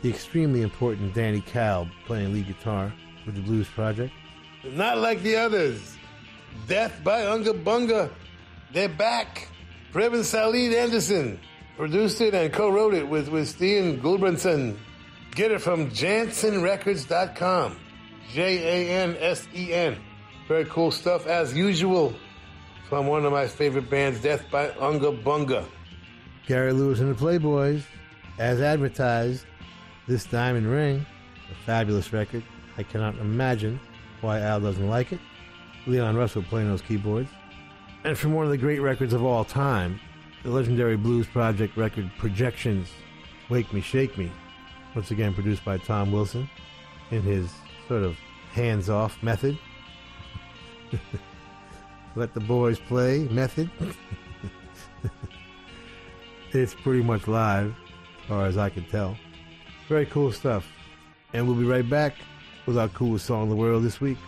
The extremely important Danny Kalb playing lead guitar with the Blues Project. Not like the others. Death by Unga Bunga. They're back. Preben Salid Anderson produced it and co-wrote it with, with Steen Gulbranson. Get it from JansenRecords.com. J-A-N-S-E-N. Very cool stuff as usual from one of my favorite bands, Death by Unga Bunga. Gary Lewis and the Playboys, as advertised, this Diamond Ring, a fabulous record. I cannot imagine why Al doesn't like it. Leon Russell playing those keyboards. And from one of the great records of all time, the legendary Blues Project record Projections, Wake Me, Shake Me, once again produced by Tom Wilson in his sort of hands off method. Let the boys play method. it's pretty much live, as far as I can tell. Very cool stuff. And we'll be right back with our coolest song in the world this week.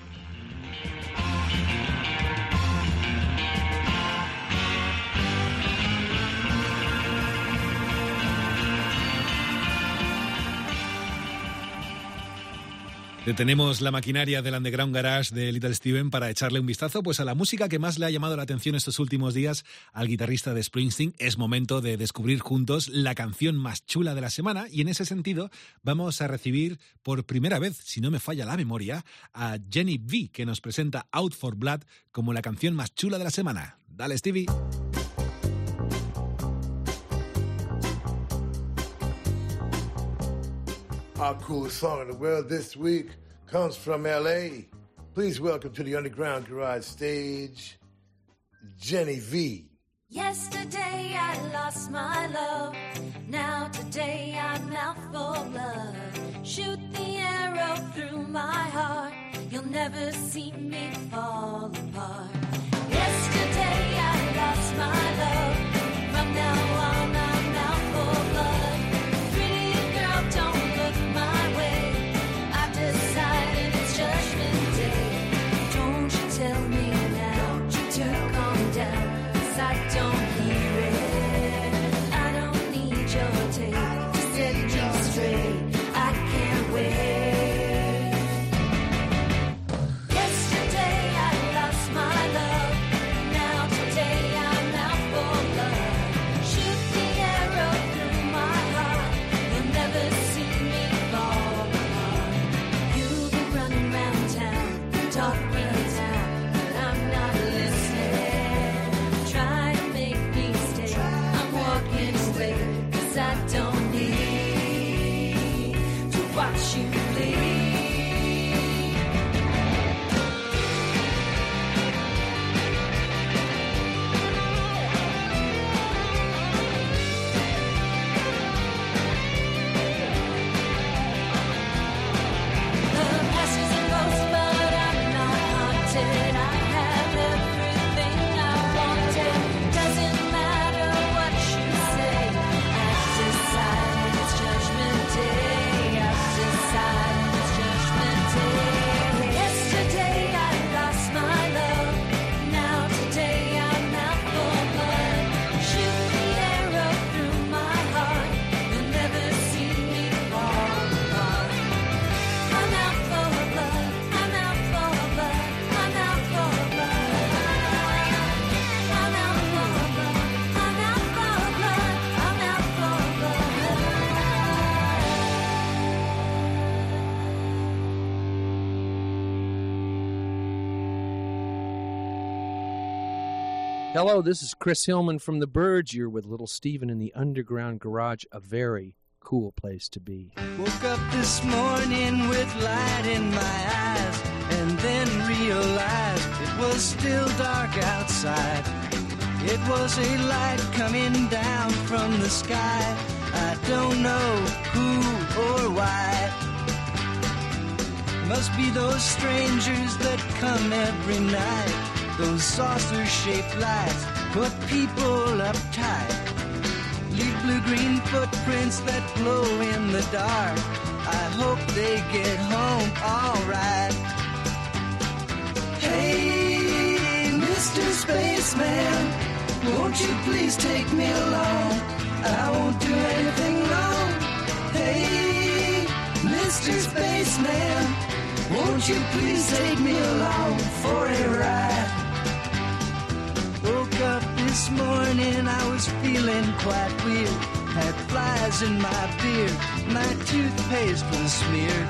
Detenemos la maquinaria del Underground Garage de Little Steven para echarle un vistazo pues a la música que más le ha llamado la atención estos últimos días al guitarrista de Springsteen. Es momento de descubrir juntos la canción más chula de la semana y en ese sentido vamos a recibir por primera vez, si no me falla la memoria, a Jenny V que nos presenta Out for Blood como la canción más chula de la semana. Dale Stevie. Our coolest song in the world this week comes from LA. Please welcome to the Underground Garage stage, Jenny V. Yesterday I lost my love. Now today I'm out for blood. Shoot the arrow through my heart. You'll never see me fall apart. Yesterday I lost my love. From now Hello, this is Chris Hillman from The Byrds. You're with Little Steven in the Underground Garage, a very cool place to be. Woke up this morning with light in my eyes and then realized it was still dark outside. It was a light coming down from the sky. I don't know who or why. Must be those strangers that come every night. Those saucer shaped lights put people uptight. Leave blue green footprints that glow in the dark. I hope they get home alright. Hey, Mr. Spaceman, won't you please take me along? I won't do anything wrong. Hey, Mr. Spaceman, won't you please take me along for a ride? This morning, I was feeling quite weird. Had flies in my beard, my toothpaste was smeared.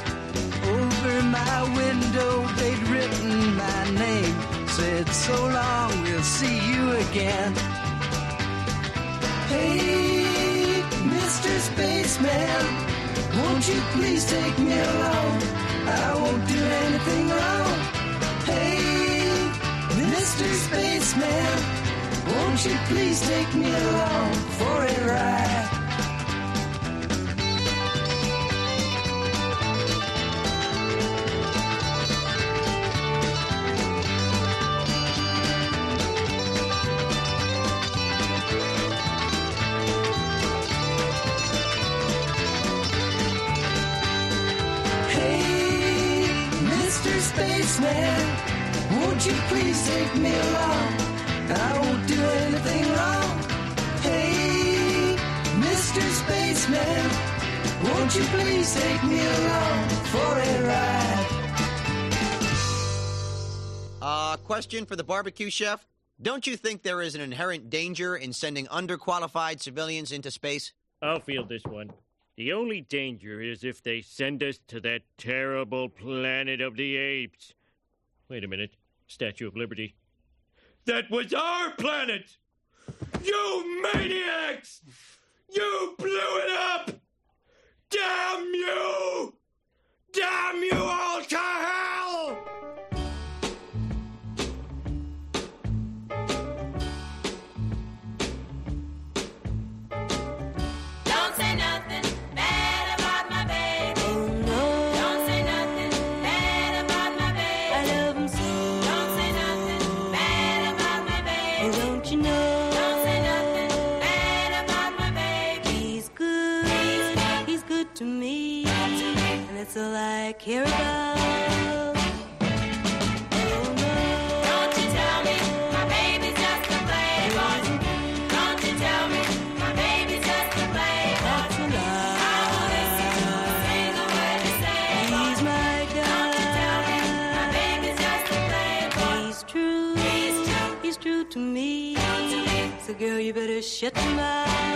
Over my window, they'd written my name. Said, so long, we'll see you again. Hey, Mr. Spaceman, won't you please take me along? I won't do anything wrong. Hey, Mr. Spaceman, won't you please take me along for a ride? Hey, Mr. Spaceman, won't you please take me along? I won't do anything wrong. Hey, Mr. Spaceman, won't you please take me along for a ride? Uh, question for the barbecue chef. Don't you think there is an inherent danger in sending underqualified civilians into space? I'll field this one. The only danger is if they send us to that terrible planet of the apes. Wait a minute. Statue of Liberty. That was our planet! You maniacs! You blew it up! Damn you! Damn you all to hell! Don't say nothing true. He's true. He's true to me. So girl, you better shut your mouth.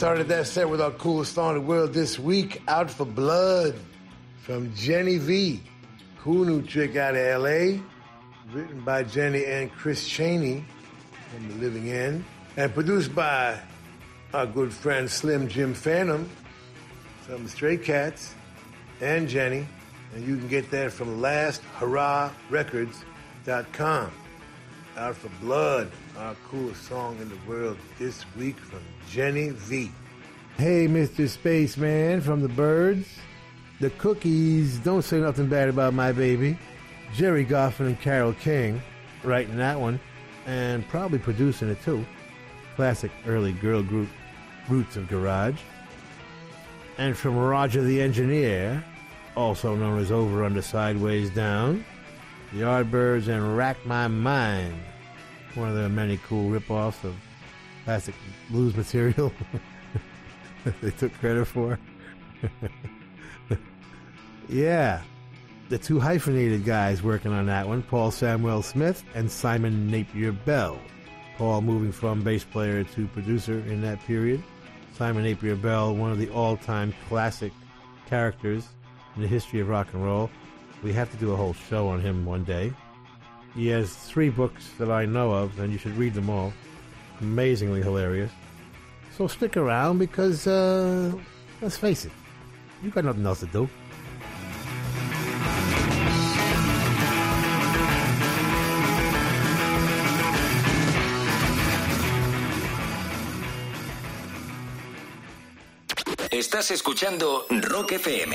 Started that set with our coolest song in the world this week, Out for Blood, from Jenny V. Cool new trick out of LA, written by Jenny and Chris Cheney from The Living End, and produced by our good friend Slim Jim Phantom from the Stray Cats and Jenny. And you can get that from lasthurrahrecords.com. Out for Blood, our coolest song in the world this week from Jenny V. Hey, Mr. Spaceman from the Byrds. The cookies don't say nothing bad about my baby. Gerry Goffin and Carole King writing that one and probably producing it too. Classic early girl group Roots of Garage. And from Roger the Engineer, also known as Over Under Sideways Down, Yardbirds and Rack My Mind. One of the many cool rip-offs of classic blues material they took credit for. yeah. The two hyphenated guys working on that one, Paul Samwell-Smith and Simon Napier Bell. Paul moving from bass player to producer in that period. Simon Napier Bell, one of the all-time classic characters in the history of rock and roll. We have to do a whole show on him one day. He has three books that I know of, and you should read them all. Amazingly hilarious. So stick around because, uh, let's face it, you got nothing else to do. Estás escuchando Rock FM.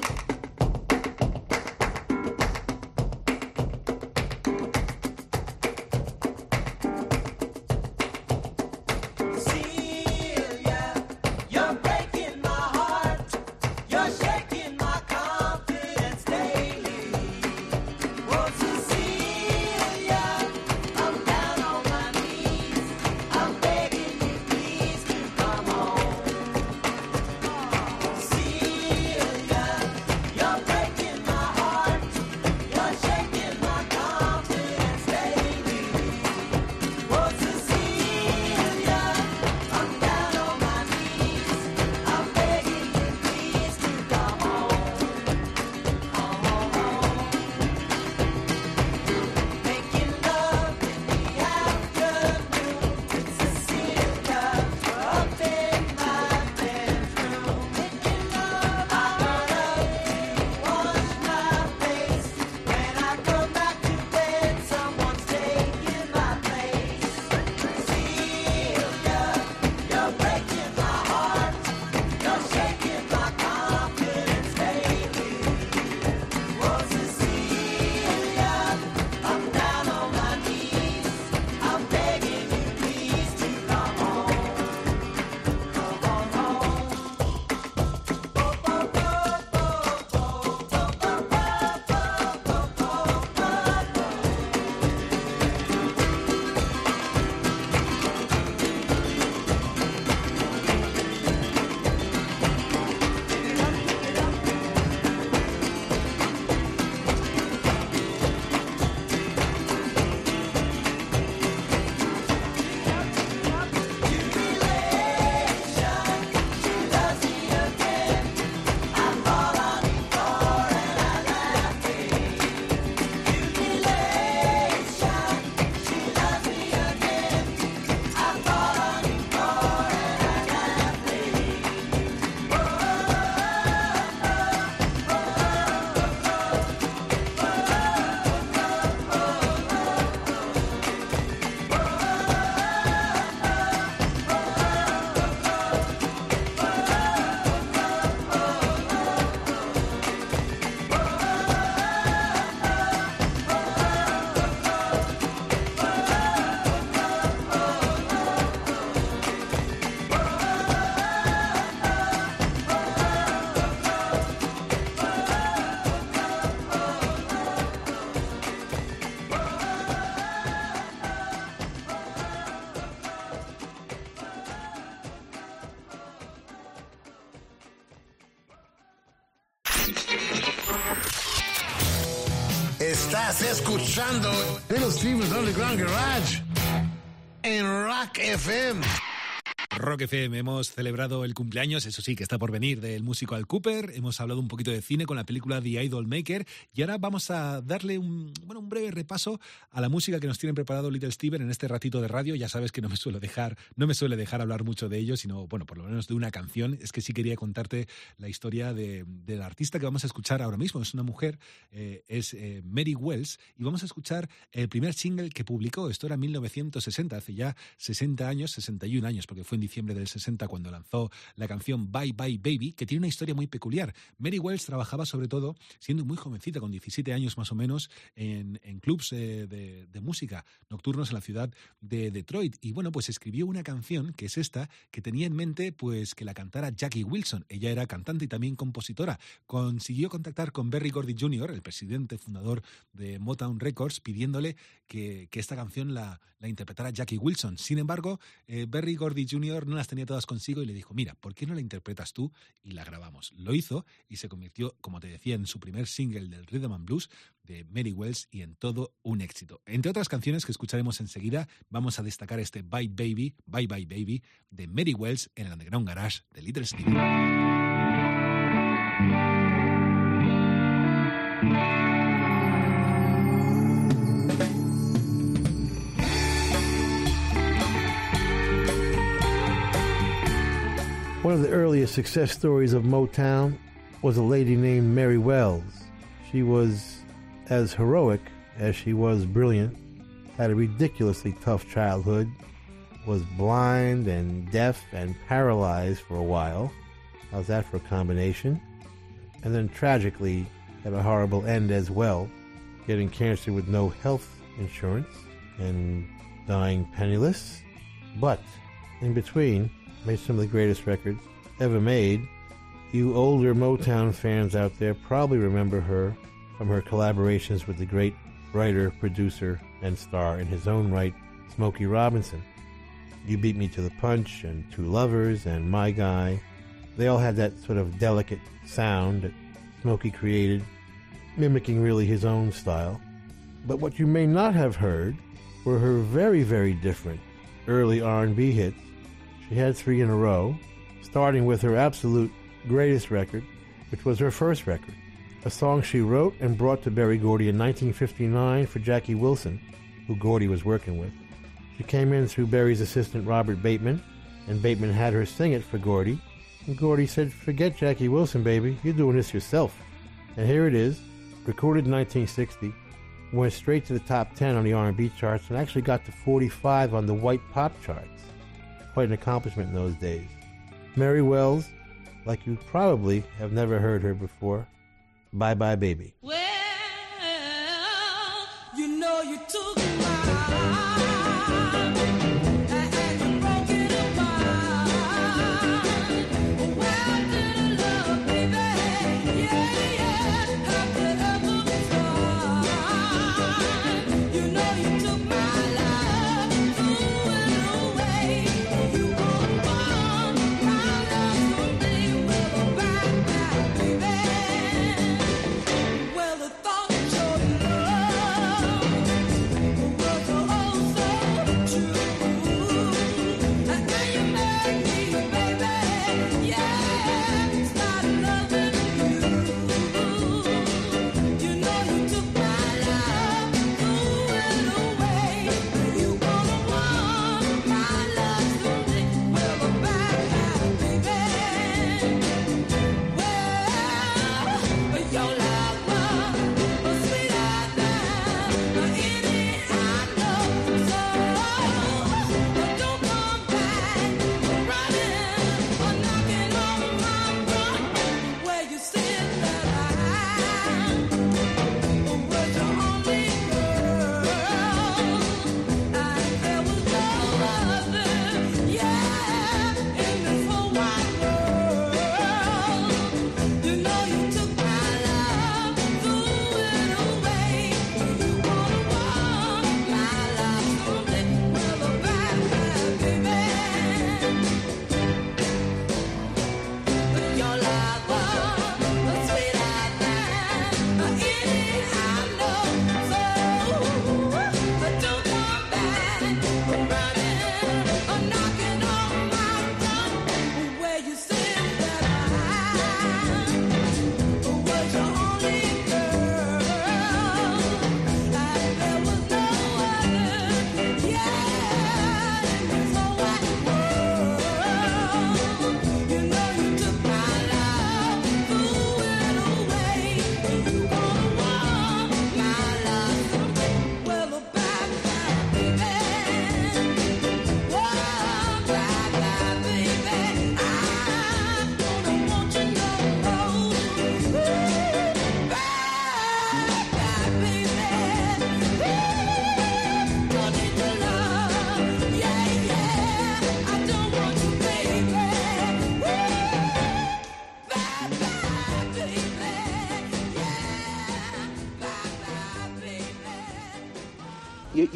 Estás escuchando Little Steven's Underground Garage en Rock FM. Rock FM, hemos celebrado el cumpleaños, eso sí, que está por venir, del músico Al Cooper. Hemos hablado un poquito de cine con la película The Idol Maker. Y ahora vamos a darle un, repaso a la música que nos tienen preparado Little Steven en este ratito de radio. Ya sabes que no me suelo dejar, no me suele dejar hablar mucho de ello, sino, bueno, por lo menos de una canción. Es que sí quería contarte la historia de, de la artista que vamos a escuchar ahora mismo. Es una mujer, eh, es eh, Mary Wells, y vamos a escuchar el primer single que publicó. Esto era en 1960, hace ya 60 años, 61 años, porque fue en diciembre del 60 cuando lanzó la canción Bye Bye Baby, que tiene una historia muy peculiar. Mary Wells trabajaba sobre todo, siendo muy jovencita, con 17 años más o menos, en, en clubs eh, de, música nocturnos en la ciudad de Detroit. Y bueno, pues escribió una canción, que es esta, que tenía en mente pues que la cantara Jackie Wilson. Ella era cantante y también compositora. Consiguió contactar con Berry Gordy Jr., el presidente fundador de Motown Records, pidiéndole que, que esta canción la, la interpretara Jackie Wilson. Sin embargo, eh, Berry Gordy Jr. no las tenía todas consigo y le dijo, mira, ¿por qué no la interpretas tú? Y la grabamos. Lo hizo y se convirtió, como te decía, en su primer single del Rhythm and Blues de Mary Wells y en todo un éxito. Entre otras canciones que escucharemos enseguida, vamos a destacar este Bye Baby, Bye Bye Baby de Mary Wells en el Underground Garage de Little Steven. One of the earliest success stories of Motown was a lady named Mary Wells. She was as heroic as she was brilliant, had a ridiculously tough childhood, was blind and deaf and paralyzed for a while. How's that for a combination? And then tragically had a horrible end as well, getting cancer with no health insurance and dying penniless. But in between, made some of the greatest records ever made. You older Motown fans out there probably remember her from her collaborations with the great writer, producer, and star in his own right, Smokey Robinson. You Beat Me to the Punch and Two Lovers and My Guy. They all had that sort of delicate sound that Smokey created, mimicking really his own style. But what you may not have heard were her very, very different early R&B hits. She had three in a row, starting with her absolute greatest record, which was her first record, a song she wrote and brought to Berry Gordy in 1959 for Jackie Wilson, who Gordy was working with. She came in through Berry's assistant Robert Bateman, and Bateman had her sing it for Gordy. And Gordy said, "Forget Jackie Wilson, baby. You're doing this yourself." And here it is, recorded in 1960, went straight to the top 10 on the R&B charts, and actually got to 45 on the white pop charts. Quite an accomplishment in those days. Mary Wells, like you probably have never heard her before. Bye bye, baby. You know you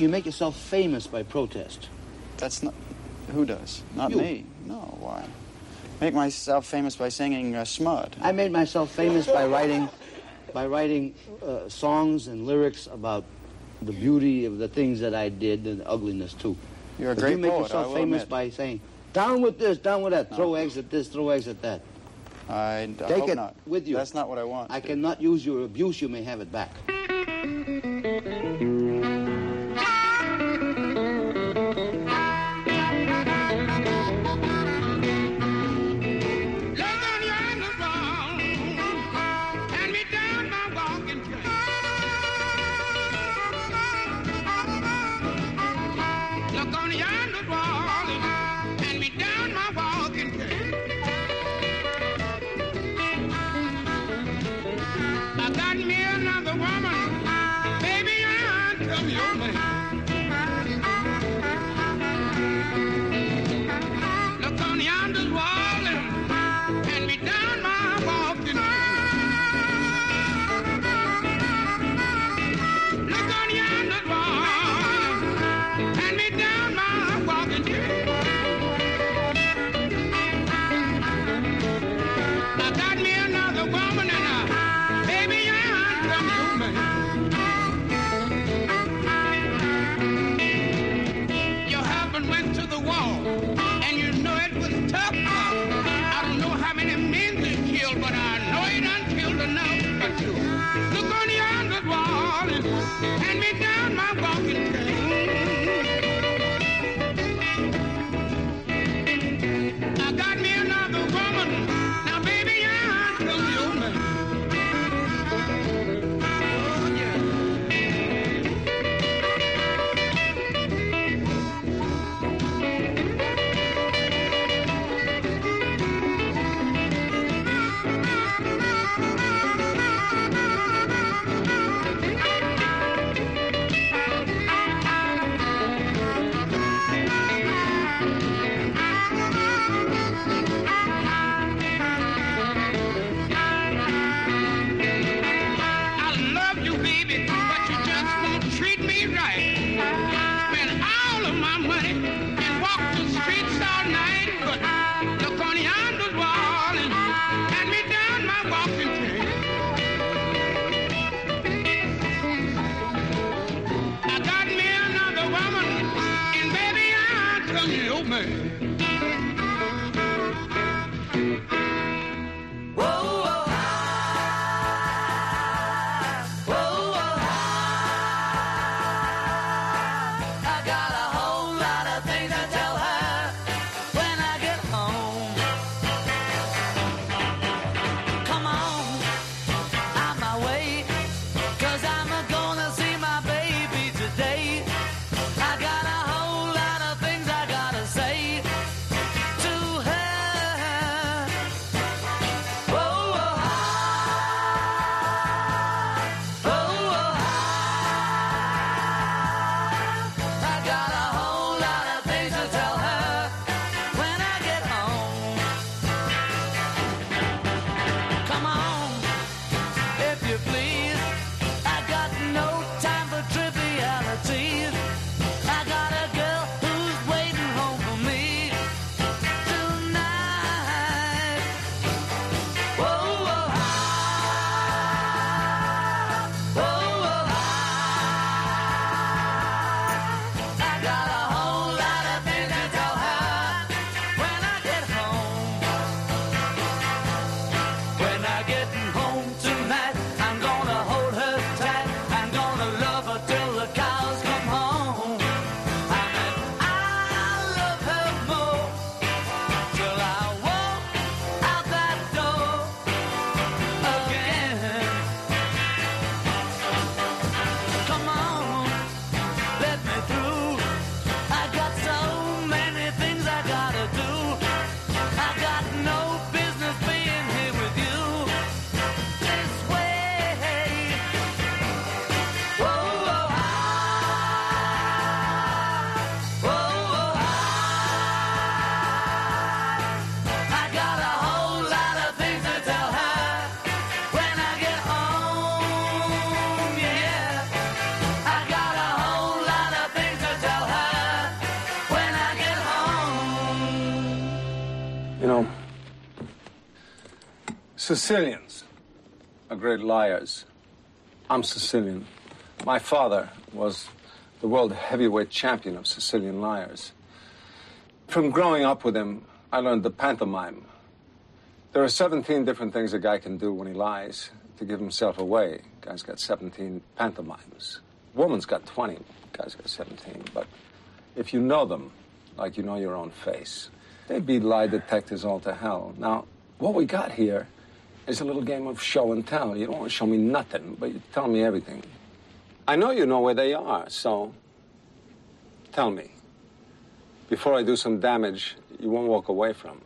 you, make yourself famous by protest. That's not. Who does? Not You. me. No, why? Make myself famous by singing uh, Smud. I made myself famous by writing, by writing uh, songs and lyrics about the beauty of the things that I did and the ugliness too. You're a But great You make poet, yourself famous admit. by saying, "Down with this, down with that, throw eggs at this, throw eggs at that." I, I Take it not. with you. That's not what I want. I cannot use your abuse. You may have it back. Sicilians are great liars. I'm Sicilian. My father was the world heavyweight champion of Sicilian liars. From growing up with him, I learned the pantomime. There are 17 different things a guy can do when he lies to give himself away. Guy's got 17 pantomimes. Woman's got 20. Guy's got 17. But if you know them, like you know your own face, they'd be lie detectors all to hell. Now, what we got here is a little game of show and tell. You don't want to show me nothing, but you tell me everything. I know you know where they are, so tell me. Before I do some damage you won't walk away from.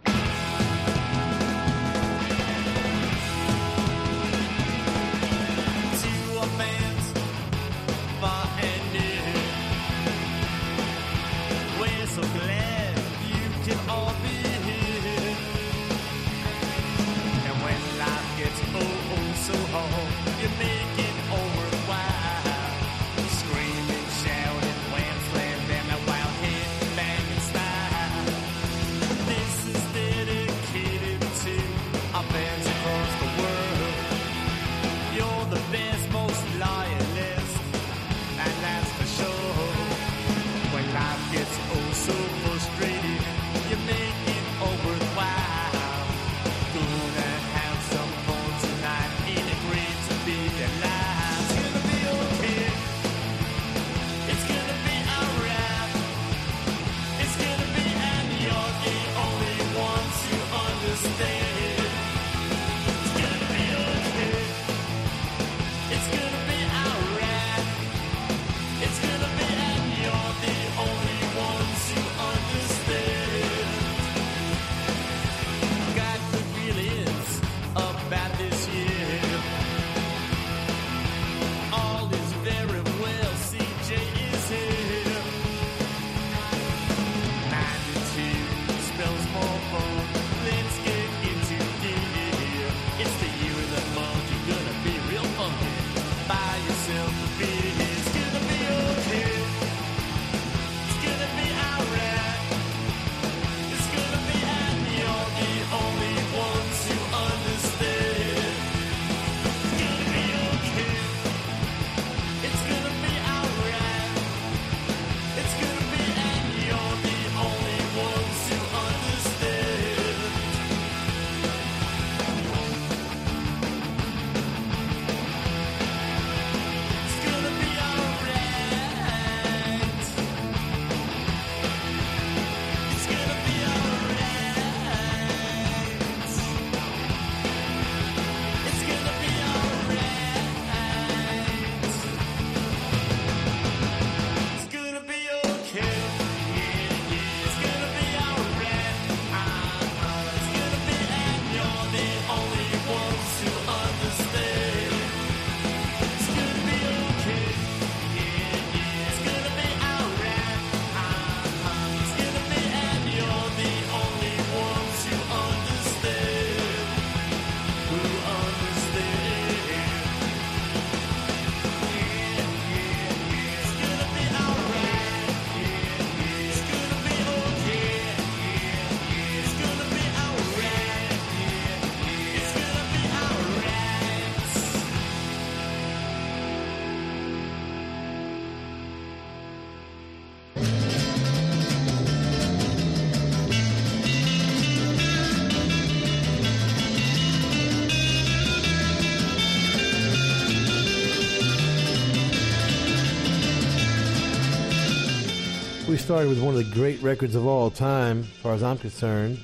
We started with one of the great records of all time, as far as I'm concerned,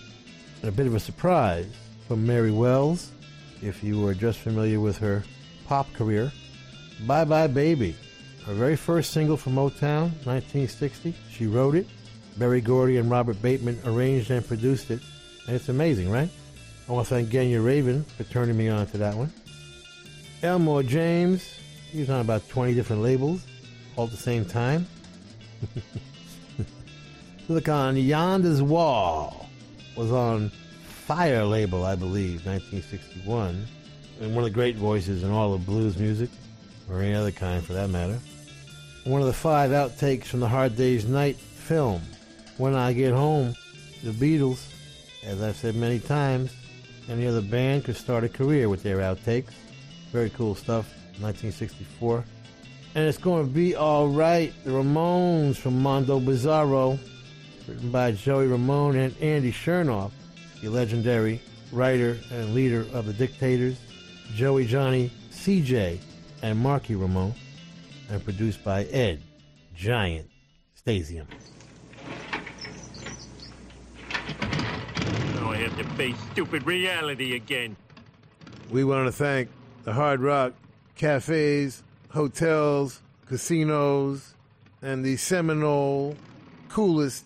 and a bit of a surprise from Mary Wells, if you were just familiar with her pop career. Bye Bye Baby, her very first single from Motown, 1960. She wrote it. Berry Gordy and Robert Bateman arranged and produced it. And it's amazing, right? I want to thank Genya Ravan for turning me on to that one. Elmore James, he was on about 20 different labels all at the same time. Look on Yonder's Wall was on Fire label, I believe, 1961. And one of the great voices in all of blues music, or any other kind for that matter. One of the five outtakes from the Hard Day's Night film, When I Get Home, the Beatles, As I've said many times, any other band could start a career with their outtakes. Very cool stuff. 1964. And it's going to be all right. The Ramones from Mondo Bizarro, written by Joey Ramone and Andy Shernoff, the legendary writer and leader of the Dictators, Joey Johnny, CJ, and Marky Ramone, and produced by Ed Giant Stasium. Now I have to face stupid reality again. We want to thank the Hard Rock cafes, hotels, casinos, and the Seminole coolest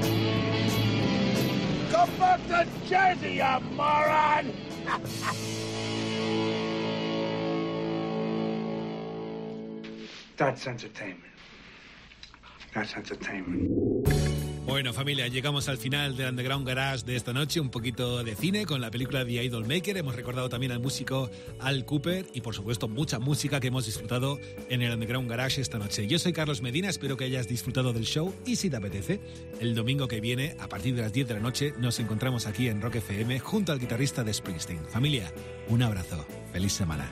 Go back Jersey, you moron! That's entertainment. That's entertainment. Bueno, familia, llegamos al final del Underground Garage de esta noche. Un poquito de cine con la película The Idol Maker. Hemos recordado también al músico Al Cooper y, por supuesto, mucha música que hemos disfrutado en el Underground Garage esta noche. Yo soy Carlos Medina, espero que hayas disfrutado del show y, si te apetece, el domingo que viene, a partir de las 10 de la noche, nos encontramos aquí en Rock FM junto al guitarrista de Springsteen. Familia, un abrazo. Feliz semana.